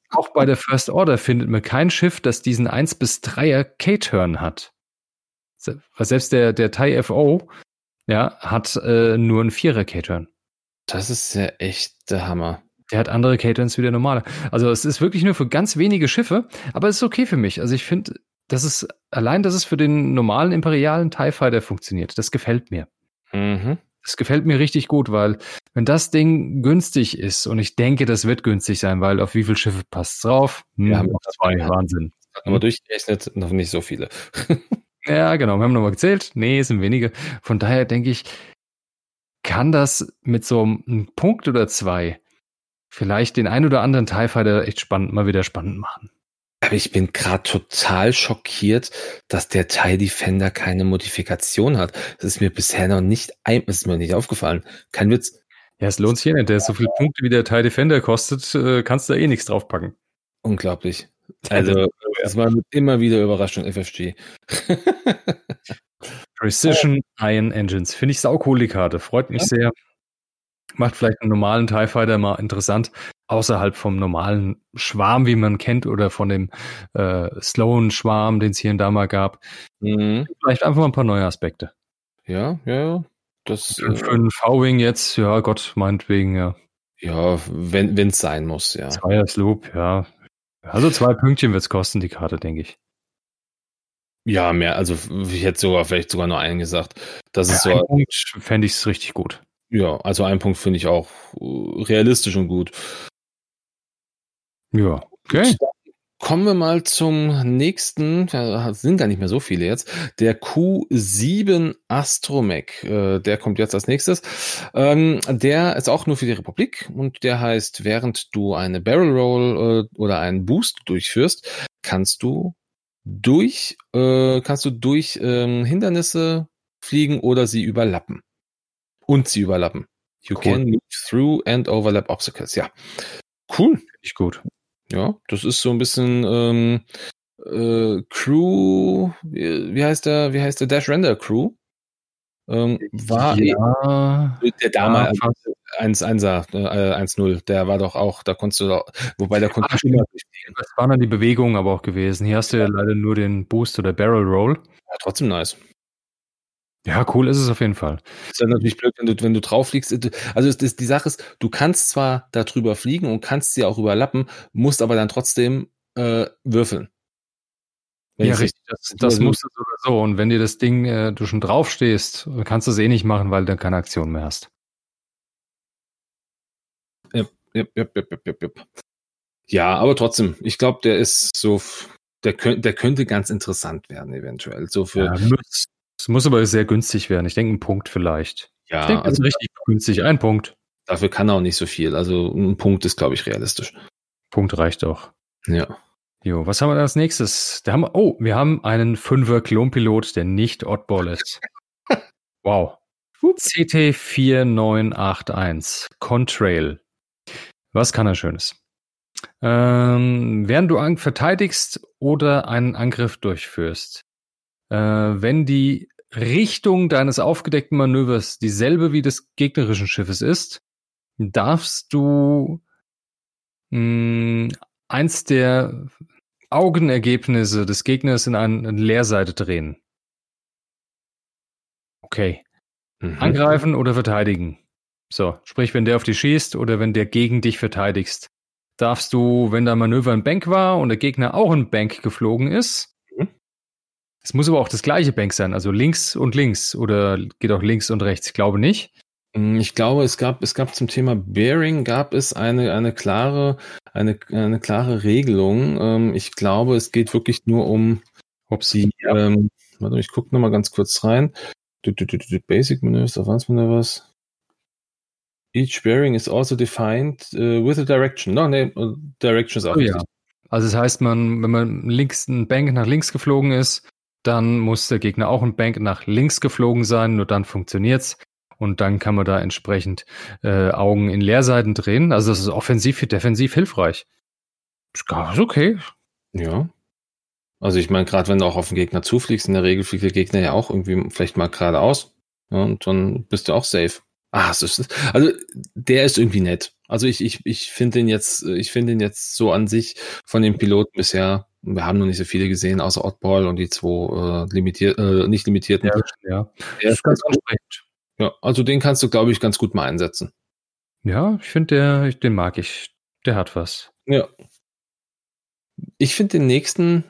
Auch bei der First Order findet man kein Schiff, das diesen 1 bis 3er K-Turn hat. Selbst der, der TIE FO ja, hat äh, nur einen Vierer K-Turn. Das ist ja echt der Hammer. Der hat andere K-Turns wie der normale. Also es ist wirklich nur für ganz wenige Schiffe, aber es ist okay für mich. Also ich finde, das ist allein, dass es für den normalen imperialen TIE Fighter funktioniert. Das gefällt mir. Mhm. Das gefällt mir richtig gut, weil wenn das Ding günstig ist, und ich denke, das wird günstig sein, weil auf wie viele Schiffe passt drauf? Hm, noch zwei, Wahnsinn. Aber durchgerechnet noch nicht so viele. Ja, genau. Wir haben nochmal gezählt. Nee, es sind wenige. Von daher denke ich, kann das mit so einem Punkt oder zwei vielleicht den ein oder anderen TIE Fighter echt spannend, mal wieder spannend machen. Aber ich bin gerade total schockiert, dass der TIE Defender keine Modifikation hat. Das ist mir bisher noch nicht, ein, ist mir nicht aufgefallen. Kein Witz. Ja, es lohnt sich ja nicht. Der ist so viele Punkte, wie der TIE Defender kostet, äh, kannst du da eh nichts draufpacken. Unglaublich. Also, das war immer wieder Überraschung, FFG. Precision Iron Engines. Finde ich saucool, die Karte. Freut mich ja. sehr. Macht vielleicht einen normalen TIE Fighter mal interessant, außerhalb vom normalen Schwarm, wie man kennt, oder von dem äh, slowen Schwarm, den es hier und da mal gab. Mhm. Vielleicht einfach mal ein paar neue Aspekte. Ja, ja. Das, für, für einen V-Wing jetzt, ja Gott, meinetwegen, ja. Ja, wenn es sein muss, ja. Zweier Sloop, ja. Also zwei Pünktchen wird es kosten, die Karte, denke ich. Ja, mehr, also ich hätte sogar vielleicht sogar nur einen gesagt. Das ja, ist so. Punkt fände ich es richtig gut. Ja, also ein Punkt finde ich auch äh, realistisch und gut. Ja, okay. Kommen wir mal zum nächsten, ja, sind gar nicht mehr so viele jetzt. Der Q7 Astromech, äh, der kommt jetzt als nächstes. Ähm, der ist auch nur für die Republik und der heißt, während du eine Barrel Roll äh, oder einen Boost durchführst, kannst du durch, äh, kannst du durch ähm, Hindernisse fliegen oder sie überlappen. Und sie überlappen. You cool. can move through and overlap obstacles. Ja. Cool. Finde ich gut. Ja, das ist so ein bisschen ähm, äh, Crew, wie, wie heißt der, wie heißt der Dash Render Crew? Ähm, war ja, der damals, ja, 1-1er, äh, 1-0, der war doch auch, da konntest du doch, wobei der konnte Ach, immer Das waren dann die Bewegungen aber auch gewesen. Hier hast du ja leider nur den Boost oder Barrel Roll. Ja, trotzdem nice. Ja, cool ist es auf jeden Fall. Ist dann natürlich blöd, wenn du, wenn du drauf fliegst. Also das, die Sache ist, du kannst zwar da drüber fliegen und kannst sie auch überlappen, musst aber dann trotzdem äh, würfeln. Wenn ja, richtig. Das, das musst du so. Und wenn dir das Ding, äh, du schon draufstehst, kannst du es eh nicht machen, weil du keine Aktion mehr hast. Ja, ja, ja, ja, ja, ja. aber trotzdem, ich glaube, der ist so, der, könnte, der könnte ganz interessant werden, eventuell. So für. Ja, muss, es muss aber sehr günstig werden. Ich denke, ein Punkt vielleicht. Ja, ich denke, also richtig günstig. Ein Punkt. Dafür kann er auch nicht so viel. Also ein Punkt ist, glaube ich, realistisch. Punkt reicht auch. Ja. Jo, was haben wir als nächstes? Da haben, oh, wir haben einen Fünfer Klonpilot, der nicht Oddball ist. Wow. CT4981 Contrail. Was kann er Schönes? Ähm, während du verteidigst oder einen Angriff durchführst, äh, wenn die Richtung deines aufgedeckten Manövers dieselbe wie des gegnerischen Schiffes ist, darfst du mh, hm, eins der Augenergebnisse des Gegners in eine Leerseite drehen. Okay. Mhm. Angreifen oder verteidigen. So, sprich, wenn der auf dich schießt oder wenn der gegen dich verteidigst, darfst du, wenn dein Manöver ein Bank war und der Gegner auch ein Bank geflogen ist. Es muss aber auch das gleiche Bank sein, also links und links oder geht auch links und rechts, ich glaube nicht. Mm, ich glaube, es gab, es gab zum Thema Bearing gab es eine, eine klare, eine, eine klare Regelung. Ähm, ich glaube, es geht wirklich nur um, ob sie, ähm, warte, ich gucke nochmal ganz kurz rein. Basic Maneuvers, Advanced Maneuvers. Each bearing is also defined uh, with a direction. No, nee, Direction ist auch oh, ja. Also das heißt, man, wenn man links ein Bank nach links geflogen ist, dann muss der Gegner auch ein Bank nach links geflogen sein, nur dann funktioniert's. Und dann kann man da entsprechend äh, Augen in Leerseiten drehen. Also das ist offensiv wie defensiv hilfreich. Ist okay. Ja. Also ich meine, gerade wenn du auch auf den Gegner zufliegst, in der Regel fliegt der Gegner ja auch irgendwie vielleicht mal geradeaus. Ja, und dann bist du auch safe. Ah, ist, also der ist irgendwie nett. Also ich, ich, ich finde den jetzt, ich finde den jetzt so an sich von den Piloten bisher, wir haben noch nicht so viele gesehen, außer Oddball und die zwei äh, limitiert, äh, nicht limitierten. Ja, ja. Der ist ganz ansprechend. Ja, also den kannst du, glaube ich, ganz gut mal einsetzen. Ja, ich finde, der, den mag ich. Der hat was. Ja. Ich finde den nächsten,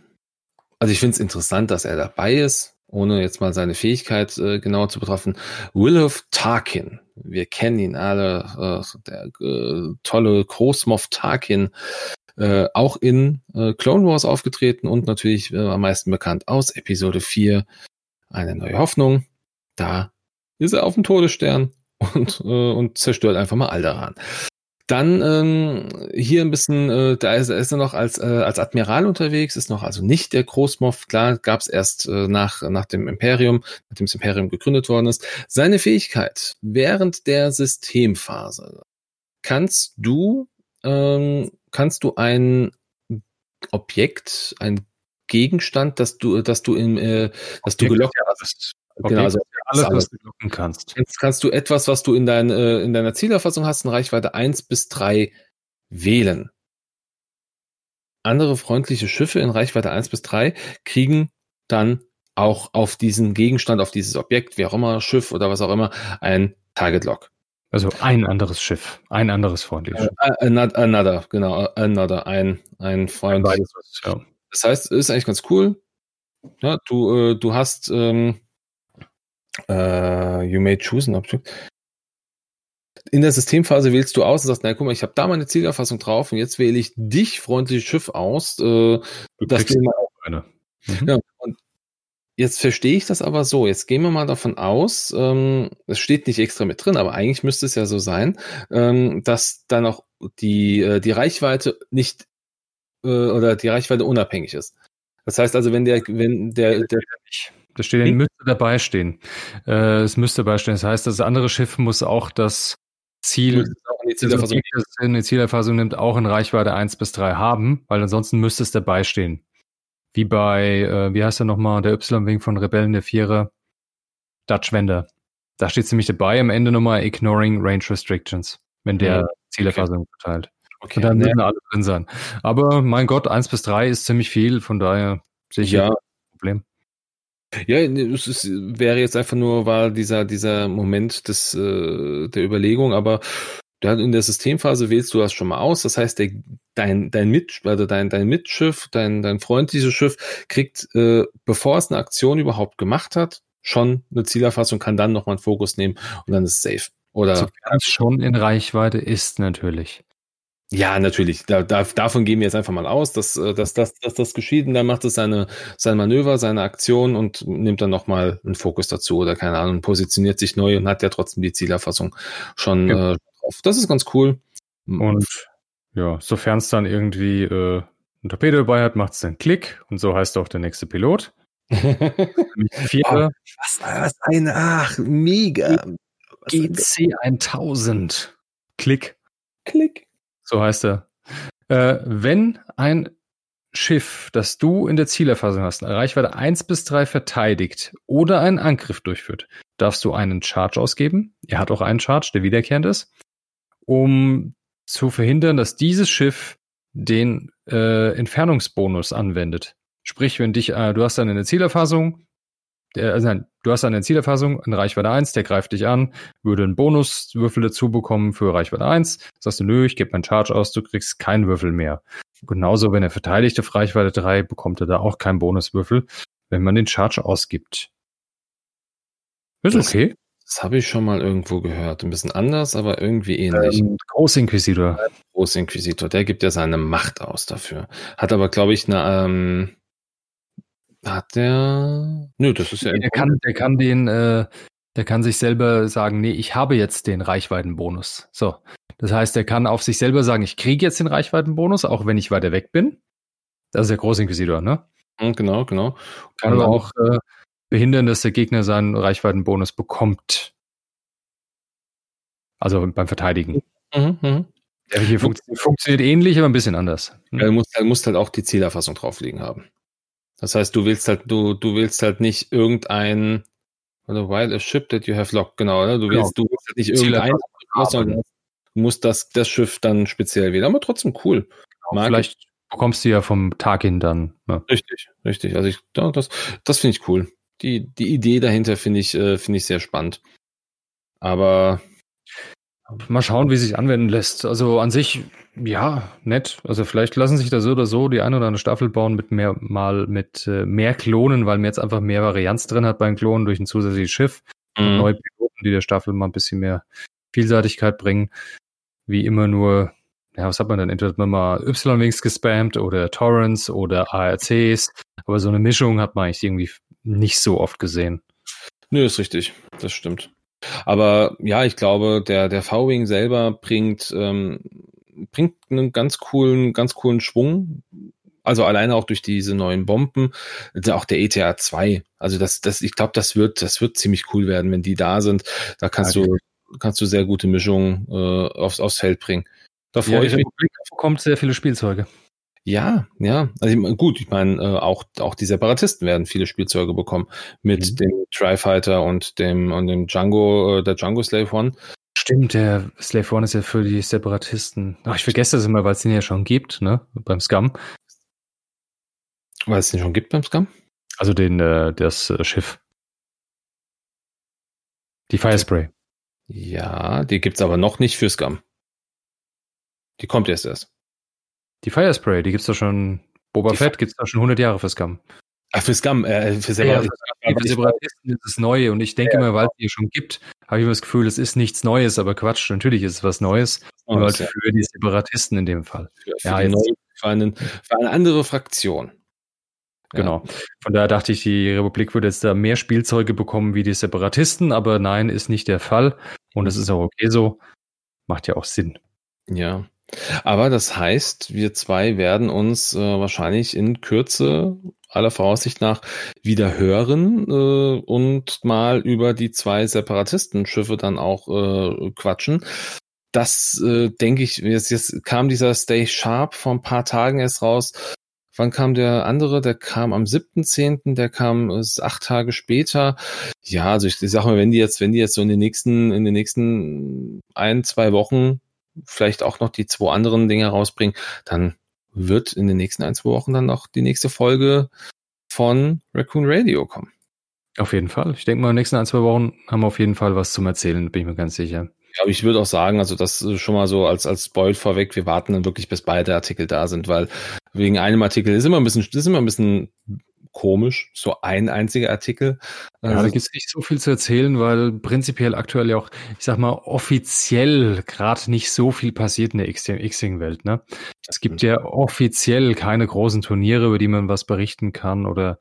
also ich finde es interessant, dass er dabei ist, ohne jetzt mal seine Fähigkeit äh, genauer zu betrachten. Willow Tarkin. Wir kennen ihn alle, äh, der äh, tolle Großmoff Tarkin, äh, auch in äh, Clone Wars aufgetreten und natürlich äh, am meisten bekannt aus Episode 4, eine neue Hoffnung. Da ist er auf dem Todesstern und, äh, und zerstört einfach mal Alderan. Dann ähm, hier ein bisschen, äh, da ist, ist er noch als, äh, als Admiral unterwegs, ist noch also nicht der Großmoff. Klar, gab es erst äh, nach, nach dem Imperium, nachdem das Imperium gegründet worden ist. Seine Fähigkeit während der Systemphase kannst du ähm, kannst du ein Objekt, ein Gegenstand, das du, dass du im, äh, dass du gelockt hast, Okay, genau, also alles, was du blocken kannst. Jetzt kannst du etwas, was du in, dein, äh, in deiner Zielerfassung hast, in Reichweite 1 bis 3 wählen. Andere freundliche Schiffe in Reichweite 1 bis 3 kriegen dann auch auf diesen Gegenstand, auf dieses Objekt, wie auch immer, Schiff oder was auch immer, ein Target Lock. Also ein anderes Schiff, ein anderes freundliches Schiff. Uh, another, another, genau, another, ein, ein freundliches. Ja. Das heißt, ist eigentlich ganz cool. Ja, du, äh, du hast ähm, Uh, you may choose an object. In der Systemphase wählst du aus und sagst, na guck mal, ich habe da meine Zielerfassung drauf und jetzt wähle ich dich, freundliches Schiff, aus. Äh, du das auch eine. Mhm. Ja, und jetzt verstehe ich das aber so. Jetzt gehen wir mal davon aus, ähm, es steht nicht extra mit drin, aber eigentlich müsste es ja so sein, ähm, dass dann auch die, äh, die Reichweite nicht äh, oder die Reichweite unabhängig ist. Das heißt also, wenn der, wenn der, der das steht, hm? müsste dabei stehen. Äh, es müsste dabei stehen. Das heißt, das andere Schiff muss auch das Ziel, Zielerfassung, das in die Zielerfassung nimmt, auch in Reichweite 1 bis 3 haben, weil ansonsten müsste es dabei stehen. Wie bei, äh, wie heißt er nochmal, der Y-Wing von Rebellen der Vierer, Dutch Wender. Da steht ziemlich dabei am Ende nochmal Ignoring Range Restrictions, wenn der mhm. Zielerfassung okay. verteilt. Okay. Und dann würden ja. alle drin sein. Aber mein Gott, eins bis drei ist ziemlich viel, von daher sehe ich ja kein Problem. Ja, es ist, wäre jetzt einfach nur war dieser dieser Moment des äh, der Überlegung, aber in der Systemphase wählst du das schon mal aus. Das heißt, der, dein, dein, Mit, also dein, dein Mitschiff, dein, dein Freund, dieses Schiff, kriegt, äh, bevor es eine Aktion überhaupt gemacht hat, schon eine Zielerfassung, kann dann nochmal einen Fokus nehmen und dann ist es safe. Oder Sofern es schon in Reichweite ist, natürlich. Ja, natürlich. Da, da, davon gehen wir jetzt einfach mal aus, dass, äh, dass, dass, dass das geschieht und dann macht es seine, sein Manöver, seine Aktion und nimmt dann nochmal einen Fokus dazu oder keine Ahnung, positioniert sich neu und hat ja trotzdem die Zielerfassung schon ja. äh, drauf. Das ist ganz cool. Und ja, sofern es dann irgendwie äh, ein Torpedo dabei hat, macht es dann Klick und so heißt auch der nächste Pilot. Vier. Oh, was, was ein, ach, mega. GC 1000. Klick. Klick. So heißt er. Äh, wenn ein Schiff, das du in der Zielerfassung hast, eine Reichweite 1 bis 3 verteidigt oder einen Angriff durchführt, darfst du einen Charge ausgeben. Er hat auch einen Charge, der wiederkehrend ist, um zu verhindern, dass dieses Schiff den äh, Entfernungsbonus anwendet. Sprich, wenn dich, äh, du hast dann eine Zielerfassung, der, also nein, du hast eine Zielerfassung in Reichweite 1, der greift dich an, würde einen Bonuswürfel dazu bekommen für Reichweite 1. Sagst du, nö, ich gebe meinen Charge aus, du kriegst keinen Würfel mehr. Genauso, wenn er verteidigt auf Reichweite 3, bekommt er da auch keinen Bonuswürfel, wenn man den Charge ausgibt. Ist das, okay. Das habe ich schon mal irgendwo gehört. Ein bisschen anders, aber irgendwie ähnlich. Ähm, Großinquisitor. Großinquisitor, der gibt ja seine Macht aus dafür. Hat aber, glaube ich, eine, ähm, hat der. Nö, das ist ja. Der kann, der kann den, äh, der kann sich selber sagen, nee, ich habe jetzt den Reichweitenbonus. So. Das heißt, er kann auf sich selber sagen, ich kriege jetzt den Reichweitenbonus, auch wenn ich weiter weg bin. Das ist der Großinquisitor, ne? Hm, genau, genau. Kann aber auch äh, behindern, dass der Gegner seinen Reichweitenbonus bekommt. Also beim Verteidigen. Mhm, mh. Der hier funkt funktioniert ähnlich, aber ein bisschen anders. Du musst, du musst halt auch die Zielerfassung draufliegen haben. Das heißt, du willst halt, du, du willst halt nicht irgendein, oder while a ship that you have locked, genau, ne? Du genau. willst, du willst halt nicht irgendein, sondern du musst das, das Schiff dann speziell wählen. Aber trotzdem cool. Genau, vielleicht ich. bekommst du ja vom Tag hin dann. Ne? Richtig, richtig. Also ich, ja, das, das finde ich cool. Die, die Idee dahinter finde ich, äh, finde ich sehr spannend. Aber Mal schauen, wie sich anwenden lässt. Also an sich, ja, nett. Also vielleicht lassen sich da so oder so die eine oder andere Staffel bauen mit mehr, mal mit äh, mehr Klonen, weil man jetzt einfach mehr Varianz drin hat beim Klonen durch ein zusätzliches Schiff. Mhm. Neue Piloten, die der Staffel mal ein bisschen mehr Vielseitigkeit bringen. Wie immer nur, ja, was hat man denn? Entweder hat man mal Y-Wings gespammt oder Torrents oder ARCs. Aber so eine Mischung hat man eigentlich irgendwie nicht so oft gesehen. Nö, ist richtig. Das stimmt. Aber ja, ich glaube, der, der V-Wing selber bringt, ähm, bringt einen ganz coolen, ganz coolen Schwung. Also alleine auch durch diese neuen Bomben, auch der ETA 2. Also das, das, ich glaube, das wird, das wird ziemlich cool werden, wenn die da sind. Da kannst ja, du, kannst du sehr gute Mischungen äh, aufs, aufs Feld bringen. Da freue ja, ich mich. Kommt sehr viele Spielzeuge. Ja, ja. Also ich, gut, ich meine, äh, auch, auch die Separatisten werden viele Spielzeuge bekommen mit mhm. dem Tri-Fighter und dem und dem Django, äh, der Django Slave One. Stimmt, der Slave One ist ja für die Separatisten. Ach, ich vergesse das immer, weil es den ja schon gibt, ne? Beim Scum. Weil es den schon gibt beim Scum? Also den, äh, das äh, Schiff. Die Firespray. Ja, die gibt's aber noch nicht für Scum. Die kommt erst erst. Die Firespray, die gibt's doch schon. Boba die Fett gibt's doch schon 100 Jahre für Scum. Ach, für Scum, äh, für Separatisten. Ja, für Separatisten ist es neu und ich denke ja. immer, weil es die schon gibt, habe ich immer das Gefühl, es ist nichts Neues, aber Quatsch, natürlich ist es was Neues. Nur halt ja. für die Separatisten in dem Fall. Für, für, ja, jetzt, neue, für, einen, für eine andere Fraktion. Genau. Von daher dachte ich, die Republik würde jetzt da mehr Spielzeuge bekommen wie die Separatisten, aber nein, ist nicht der Fall. Und das ist auch okay so. Macht ja auch Sinn. Ja. Aber das heißt, wir zwei werden uns äh, wahrscheinlich in Kürze aller Voraussicht nach wieder hören äh, und mal über die zwei Separatistenschiffe dann auch äh, quatschen. Das äh, denke ich, jetzt, jetzt kam dieser Stay Sharp vor ein paar Tagen erst raus. Wann kam der andere? Der kam am 7.10., der kam ist acht Tage später. Ja, also ich, ich sag mal, wenn die jetzt, wenn die jetzt so in den nächsten, in den nächsten ein, zwei Wochen vielleicht auch noch die zwei anderen Dinge rausbringen, dann wird in den nächsten ein, zwei Wochen dann noch die nächste Folge von Raccoon Radio kommen. Auf jeden Fall. Ich denke mal, in den nächsten ein, zwei Wochen haben wir auf jeden Fall was zum Erzählen, bin ich mir ganz sicher. Ja, aber ich würde auch sagen, also das schon mal so als, als Spoil vorweg, wir warten dann wirklich, bis beide Artikel da sind, weil wegen einem Artikel ist immer ein bisschen, ist immer ein bisschen komisch, so ein einziger Artikel. Ja, also, da gibt es nicht so viel zu erzählen, weil prinzipiell aktuell ja auch, ich sag mal, offiziell gerade nicht so viel passiert in der X-Wing-Welt. Ne? Es gibt ja offiziell keine großen Turniere, über die man was berichten kann oder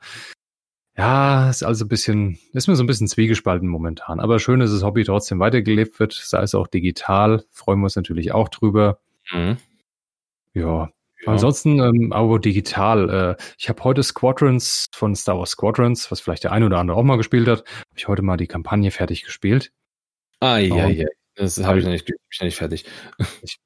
ja, ist also ein bisschen, ist mir so ein bisschen zwiegespalten momentan. Aber schön, dass das Hobby trotzdem weitergelebt wird, sei es auch digital. Freuen wir uns natürlich auch drüber. Mhm. Ja. Ja. Ansonsten, ähm, aber digital. Äh, ich habe heute Squadrons von Star Wars Squadrons, was vielleicht der eine oder andere auch mal gespielt hat, habe ich heute mal die Kampagne fertig gespielt. Ah, ja, ja. Das habe ich noch nicht, ich noch nicht fertig. Ich,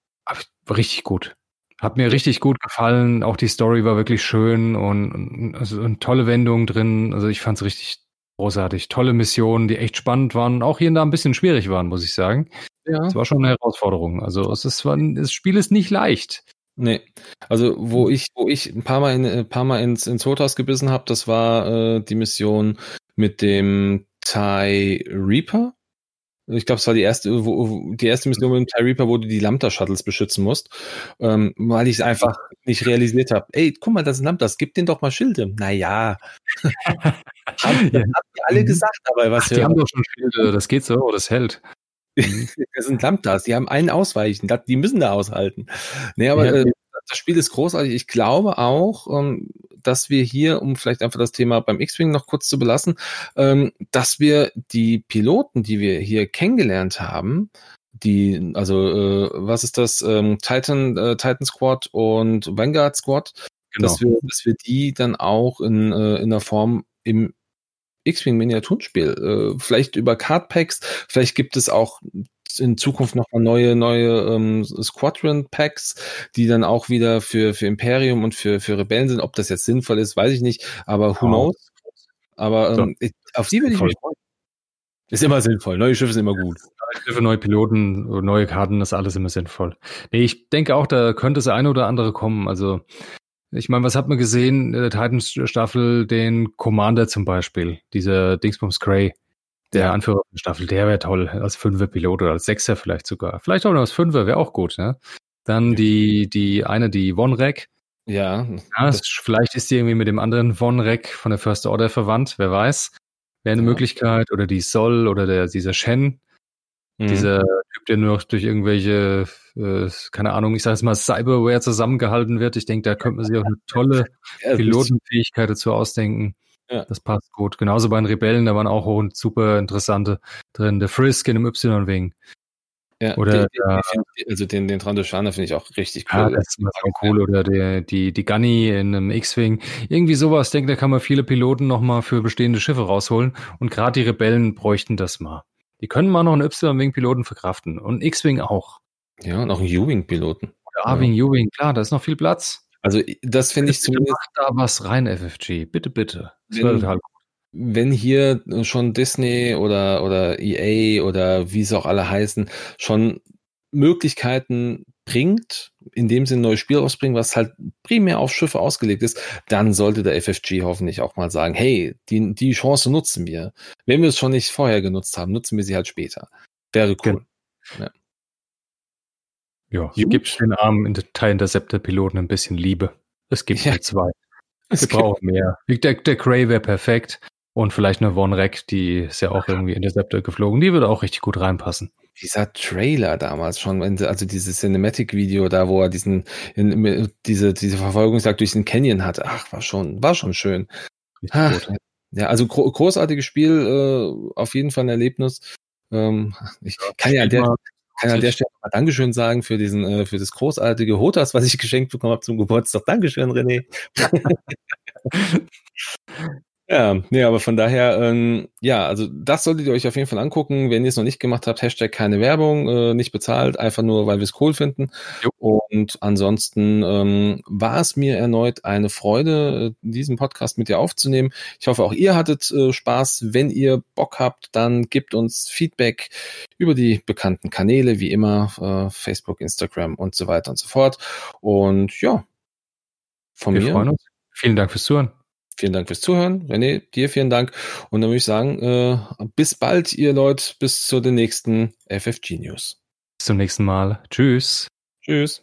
richtig gut. Hat mir richtig gut gefallen. Auch die Story war wirklich schön und, also, und tolle Wendungen drin. Also ich fand es richtig großartig. Tolle Missionen, die echt spannend waren, auch hier und da ein bisschen schwierig waren, muss ich sagen. Ja. Es war schon eine Herausforderung. Also es ist, das Spiel ist nicht leicht. Nee. Also wo ich, wo ich ein paar Mal, in, ein paar Mal ins, ins Hotas gebissen habe, das war äh, die Mission mit dem TIE Reaper. Ich glaube, es war die erste, wo, die erste Mission mit dem TIE Reaper, wo du die Lambda-Shuttles beschützen musst, ähm, weil ich es einfach nicht realisiert habe. Ey, guck mal, das sind Lambdas, gib denen doch mal Schilde. Naja. haben, haben die alle mhm. gesagt, aber was Ach, Die haben doch schon Schilde, das geht so, das hält. das sind Lambdas, die haben einen Ausweichen, die müssen da aushalten. Nee, aber ja. äh, das Spiel ist großartig. Ich glaube auch, ähm, dass wir hier, um vielleicht einfach das Thema beim X-Wing noch kurz zu belassen, ähm, dass wir die Piloten, die wir hier kennengelernt haben, die, also äh, was ist das, ähm, Titan, äh, Titan Squad und Vanguard Squad, genau. dass wir, dass wir die dann auch in, äh, in der Form im X-Wing Miniaturspiel, äh, vielleicht über Cardpacks, vielleicht gibt es auch in Zukunft noch mal neue, neue ähm, Squadron-Packs, die dann auch wieder für, für Imperium und für, für Rebellen sind. Ob das jetzt sinnvoll ist, weiß ich nicht, aber who knows? Aber ähm, ich, auf die würde ich mich freuen. Ist immer sinnvoll. Neue Schiffe sind immer gut. Neue Schiffe, neue Piloten, neue Karten, das ist alles immer sinnvoll. Nee, ich denke auch, da könnte das eine oder andere kommen. Also, ich meine, was hat man gesehen in der Titans-Staffel? Den Commander zum Beispiel, dieser Dingsbums Grey der Anführer der Staffel, der wäre toll, als Fünfer-Pilot oder als Sechser vielleicht sogar. Vielleicht auch noch als Fünfer, wäre auch gut, ne? Dann die, die eine, die Von-Rek. Ja. ja vielleicht ist die irgendwie mit dem anderen Von-Rek von der First Order verwandt, wer weiß. Wäre eine ja. Möglichkeit. Oder die Sol oder der, dieser Shen. Mhm. Dieser Typ, der nur noch durch irgendwelche, äh, keine Ahnung, ich sage jetzt mal Cyberware zusammengehalten wird. Ich denke, da könnte man sich auch eine tolle Pilotenfähigkeit dazu ausdenken. Ja. Das passt gut. Genauso bei den Rebellen, da waren auch super interessante drin. Der Frisk in einem Y-Wing. Ja, oder den, der, also den, den Trandoshana finde ich auch richtig cool. Ja, das ist auch cool. Oder der, die, die Gunny in einem X-Wing. Irgendwie sowas. Denke, da kann man viele Piloten nochmal für bestehende Schiffe rausholen. Und gerade die Rebellen bräuchten das mal. Die können mal noch einen Y-Wing-Piloten verkraften. Und X-Wing auch. Ja, und auch einen U-Wing-Piloten. Oder A-Wing, ja. U-Wing, klar, da ist noch viel Platz. Also das finde ich zumindest. Macht da was rein, FFG. Bitte, bitte. Das wenn, total gut. Wenn hier schon Disney oder, oder EA oder wie sie auch alle heißen, schon Möglichkeiten bringt, in dem sie ein neues Spiel rausbringen, was halt primär auf Schiffe ausgelegt ist, dann sollte der FFG hoffentlich auch mal sagen, hey, die, die Chance nutzen wir. Wenn wir es schon nicht vorher genutzt haben, nutzen wir sie halt später. Wäre cool. Ja. Ja, es gibt den armen Teil Interceptor-Piloten ein bisschen Liebe. Es gibt ja. zwei. Es braucht mehr. Der, der Cray wäre perfekt. Und vielleicht eine Von Rek, die ist ja auch irgendwie Interceptor geflogen. Die würde auch richtig gut reinpassen. Dieser Trailer damals schon, also dieses Cinematic-Video da, wo er diesen, in, diese, diese Verfolgungsjagd durch den Canyon hatte. Ach, war schon, war schon schön. Ach, ja, also großartiges Spiel, äh, auf jeden Fall ein Erlebnis. Ähm, ich kann ja an der, kann an der Stelle mal Dankeschön sagen für diesen, äh, für das großartige Hotas, was ich geschenkt bekommen habe zum Geburtstag. Dankeschön, René. Ja, nee, aber von daher, ähm, ja, also das solltet ihr euch auf jeden Fall angucken. Wenn ihr es noch nicht gemacht habt, Hashtag keine Werbung, äh, nicht bezahlt, einfach nur, weil wir es cool finden. Jo. Und ansonsten ähm, war es mir erneut eine Freude, äh, diesen Podcast mit dir aufzunehmen. Ich hoffe, auch ihr hattet äh, Spaß. Wenn ihr Bock habt, dann gebt uns Feedback über die bekannten Kanäle, wie immer, äh, Facebook, Instagram und so weiter und so fort. Und ja, von wir mir. Freuen uns. Vielen Dank fürs Zuhören vielen Dank fürs Zuhören. René, dir vielen Dank. Und dann würde ich sagen, äh, bis bald, ihr Leute, bis zu den nächsten FFG News. Bis zum nächsten Mal. Tschüss. Tschüss.